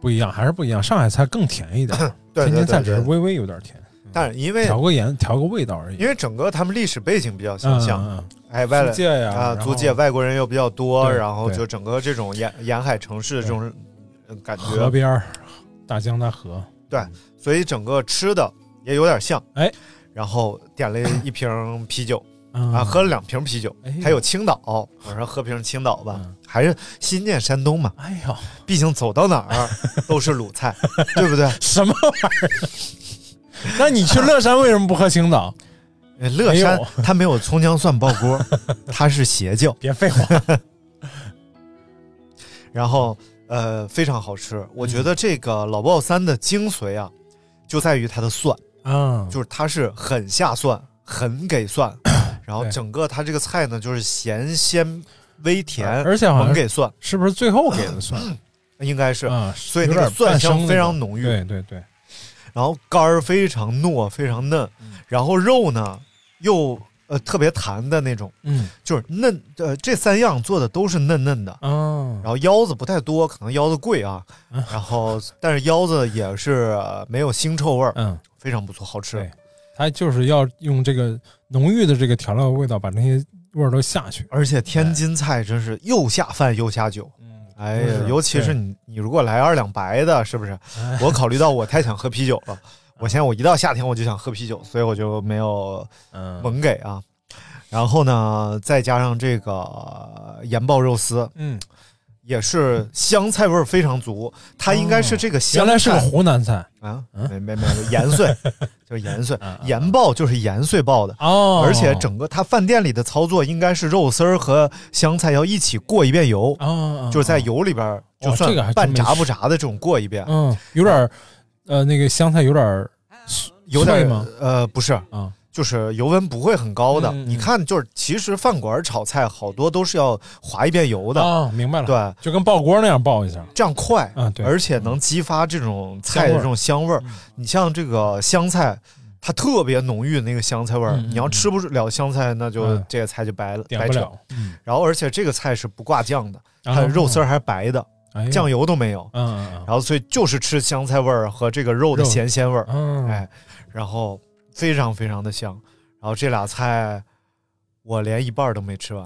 不一样，还是不一样。上海菜更甜一点，天津菜只是微微有点甜，但是因为调个盐，调个味道而已。因为整个他们历史背景比较相像。哎，外界呀啊，租界外国人又比较多，然后就整个这种沿沿海城市这种感觉，河边儿，大江大河，对，所以整个吃的也有点像，哎，然后点了一瓶啤酒啊，喝了两瓶啤酒，还有青岛，我说 喝瓶青岛吧，还是新建山东嘛，哎呦，毕竟走到哪儿 都是鲁菜，对不对？什么玩意儿？那你去乐山为什么不喝青岛？乐山它没有葱姜蒜爆锅，它是邪教。别废话。然后呃，非常好吃。我觉得这个老爆三的精髓啊，就在于它的蒜啊，就是它是很下蒜，很给蒜。然后整个它这个菜呢，就是咸鲜微甜，而且很给蒜，是不是最后给的 蒜？应该是啊，所以那个蒜香非常浓郁。对对对。然后肝儿非常糯，非常嫩。然后肉呢？又呃特别弹的那种，嗯，就是嫩，呃这三样做的都是嫩嫩的，嗯，然后腰子不太多，可能腰子贵啊，然后但是腰子也是没有腥臭味儿，嗯，非常不错，好吃。对，它就是要用这个浓郁的这个调料味道把那些味儿都下去，而且天津菜真是又下饭又下酒，嗯，哎呀，尤其是你你如果来二两白的，是不是？我考虑到我太想喝啤酒了。我现在我一到夏天我就想喝啤酒，所以我就没有猛给啊。然后呢，再加上这个盐爆肉丝，嗯，也是香菜味儿非常足。它应该是这个香原来是个湖南菜。啊，没没没盐碎，就是盐碎，盐爆就是盐碎爆的。哦。而且整个它饭店里的操作应该是肉丝儿和香菜要一起过一遍油，就是在油里边就算半炸不炸的这种过一遍，嗯，有点。呃，那个香菜有点有点吗？呃，不是。啊，就是油温不会很高的。你看，就是其实饭馆炒菜好多都是要划一遍油的啊。明白了，对，就跟爆锅那样爆一下，这样快啊，对，而且能激发这种菜的这种香味儿。你像这个香菜，它特别浓郁那个香菜味儿，你要吃不了香菜，那就这个菜就白了，白扯。然后，而且这个菜是不挂酱的，它肉丝儿还是白的。酱油都没有，嗯，然后所以就是吃香菜味儿和这个肉的咸鲜味儿，嗯，哎，然后非常非常的香，然后这俩菜我连一半都没吃完，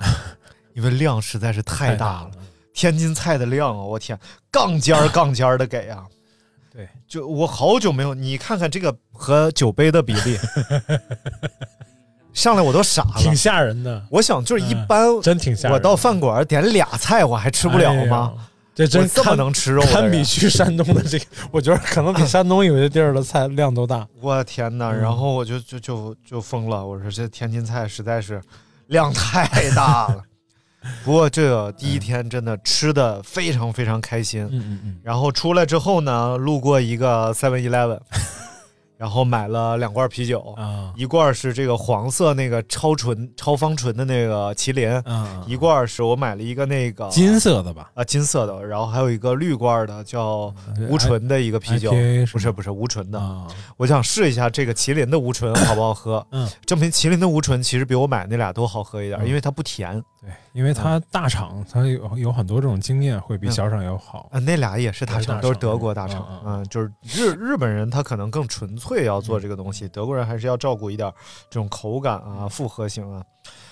因为量实在是太大了，天津菜的量啊，我天，杠尖儿杠尖儿的给啊，对，就我好久没有，你看看这个和酒杯的比例，上来我都傻了，挺吓人的。我想就是一般，真挺吓人。我到饭馆点俩菜，我还吃不了吗？这真这么能吃肉，堪比去山东的这个，我觉得可能比山东有些地儿的菜量都大。我天哪！然后我就就就就疯了，我说这天津菜实在是量太大了。不过这第一天真的吃的非常非常开心。嗯嗯嗯。然后出来之后呢，路过一个 Seven Eleven。然后买了两罐啤酒，一罐是这个黄色那个超纯超芳醇的那个麒麟，一罐是我买了一个那个金色的吧，啊金色的，然后还有一个绿罐的叫无醇的一个啤酒，不是不是无醇的，我想试一下这个麒麟的无醇好不好喝，嗯，证明麒麟的无醇其实比我买那俩都好喝一点，因为它不甜，对，因为它大厂它有有很多这种经验会比小厂要好，啊那俩也是大厂，都是德国大厂，嗯，就是日日本人他可能更纯粹。要做这个东西，德国人还是要照顾一点这种口感啊、复合型啊，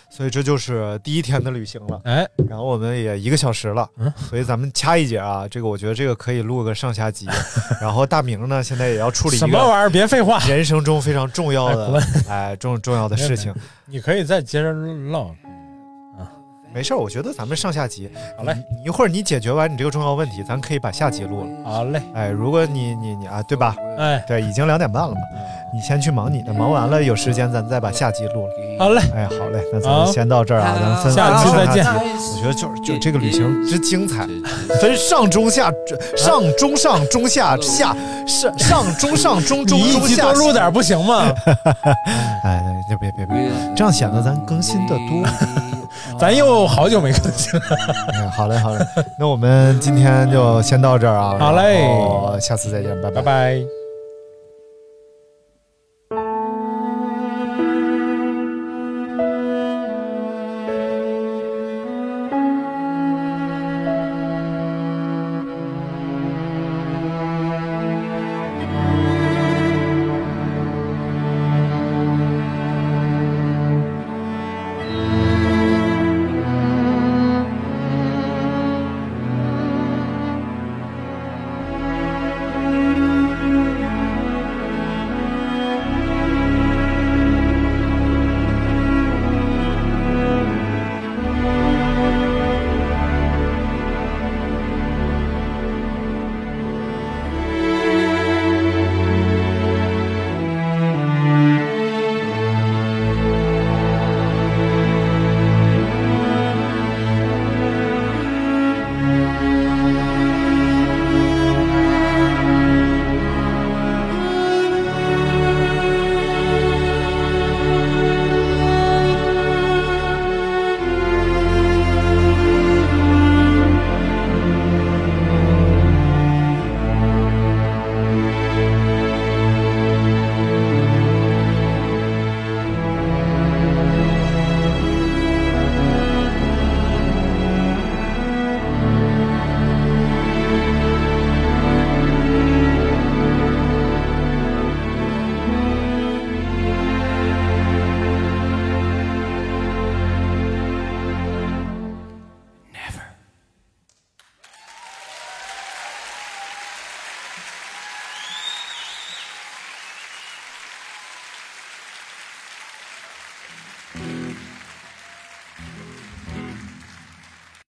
所以这就是第一天的旅行了。哎，然后我们也一个小时了，嗯，所以咱们掐一节啊，这个我觉得这个可以录个上下集。然后大明呢，现在也要处理什么玩意儿？别废话，人生中非常重要的哎重重要的 事情，你可以再接着唠。没事儿，我觉得咱们上下集好嘞。一会儿你解决完你这个重要问题，咱可以把下集录了。好嘞。哎，如果你你你啊，对吧？哎，对，已经两点半了嘛。你先去忙你的，忙完了有时间咱再把下集录了。好嘞。哎，好嘞，那咱们先到这儿啊，咱们分下期再见。我觉得就是就这个旅行之精彩，分上中下上中上中下下上上中上中中中下。多录点不行吗？哎，就别别别，这样显得咱更新的多。咱又好久没更新了。哎，好嘞，好嘞，那我们今天就先到这儿啊。好嘞，下次再见，拜拜拜拜。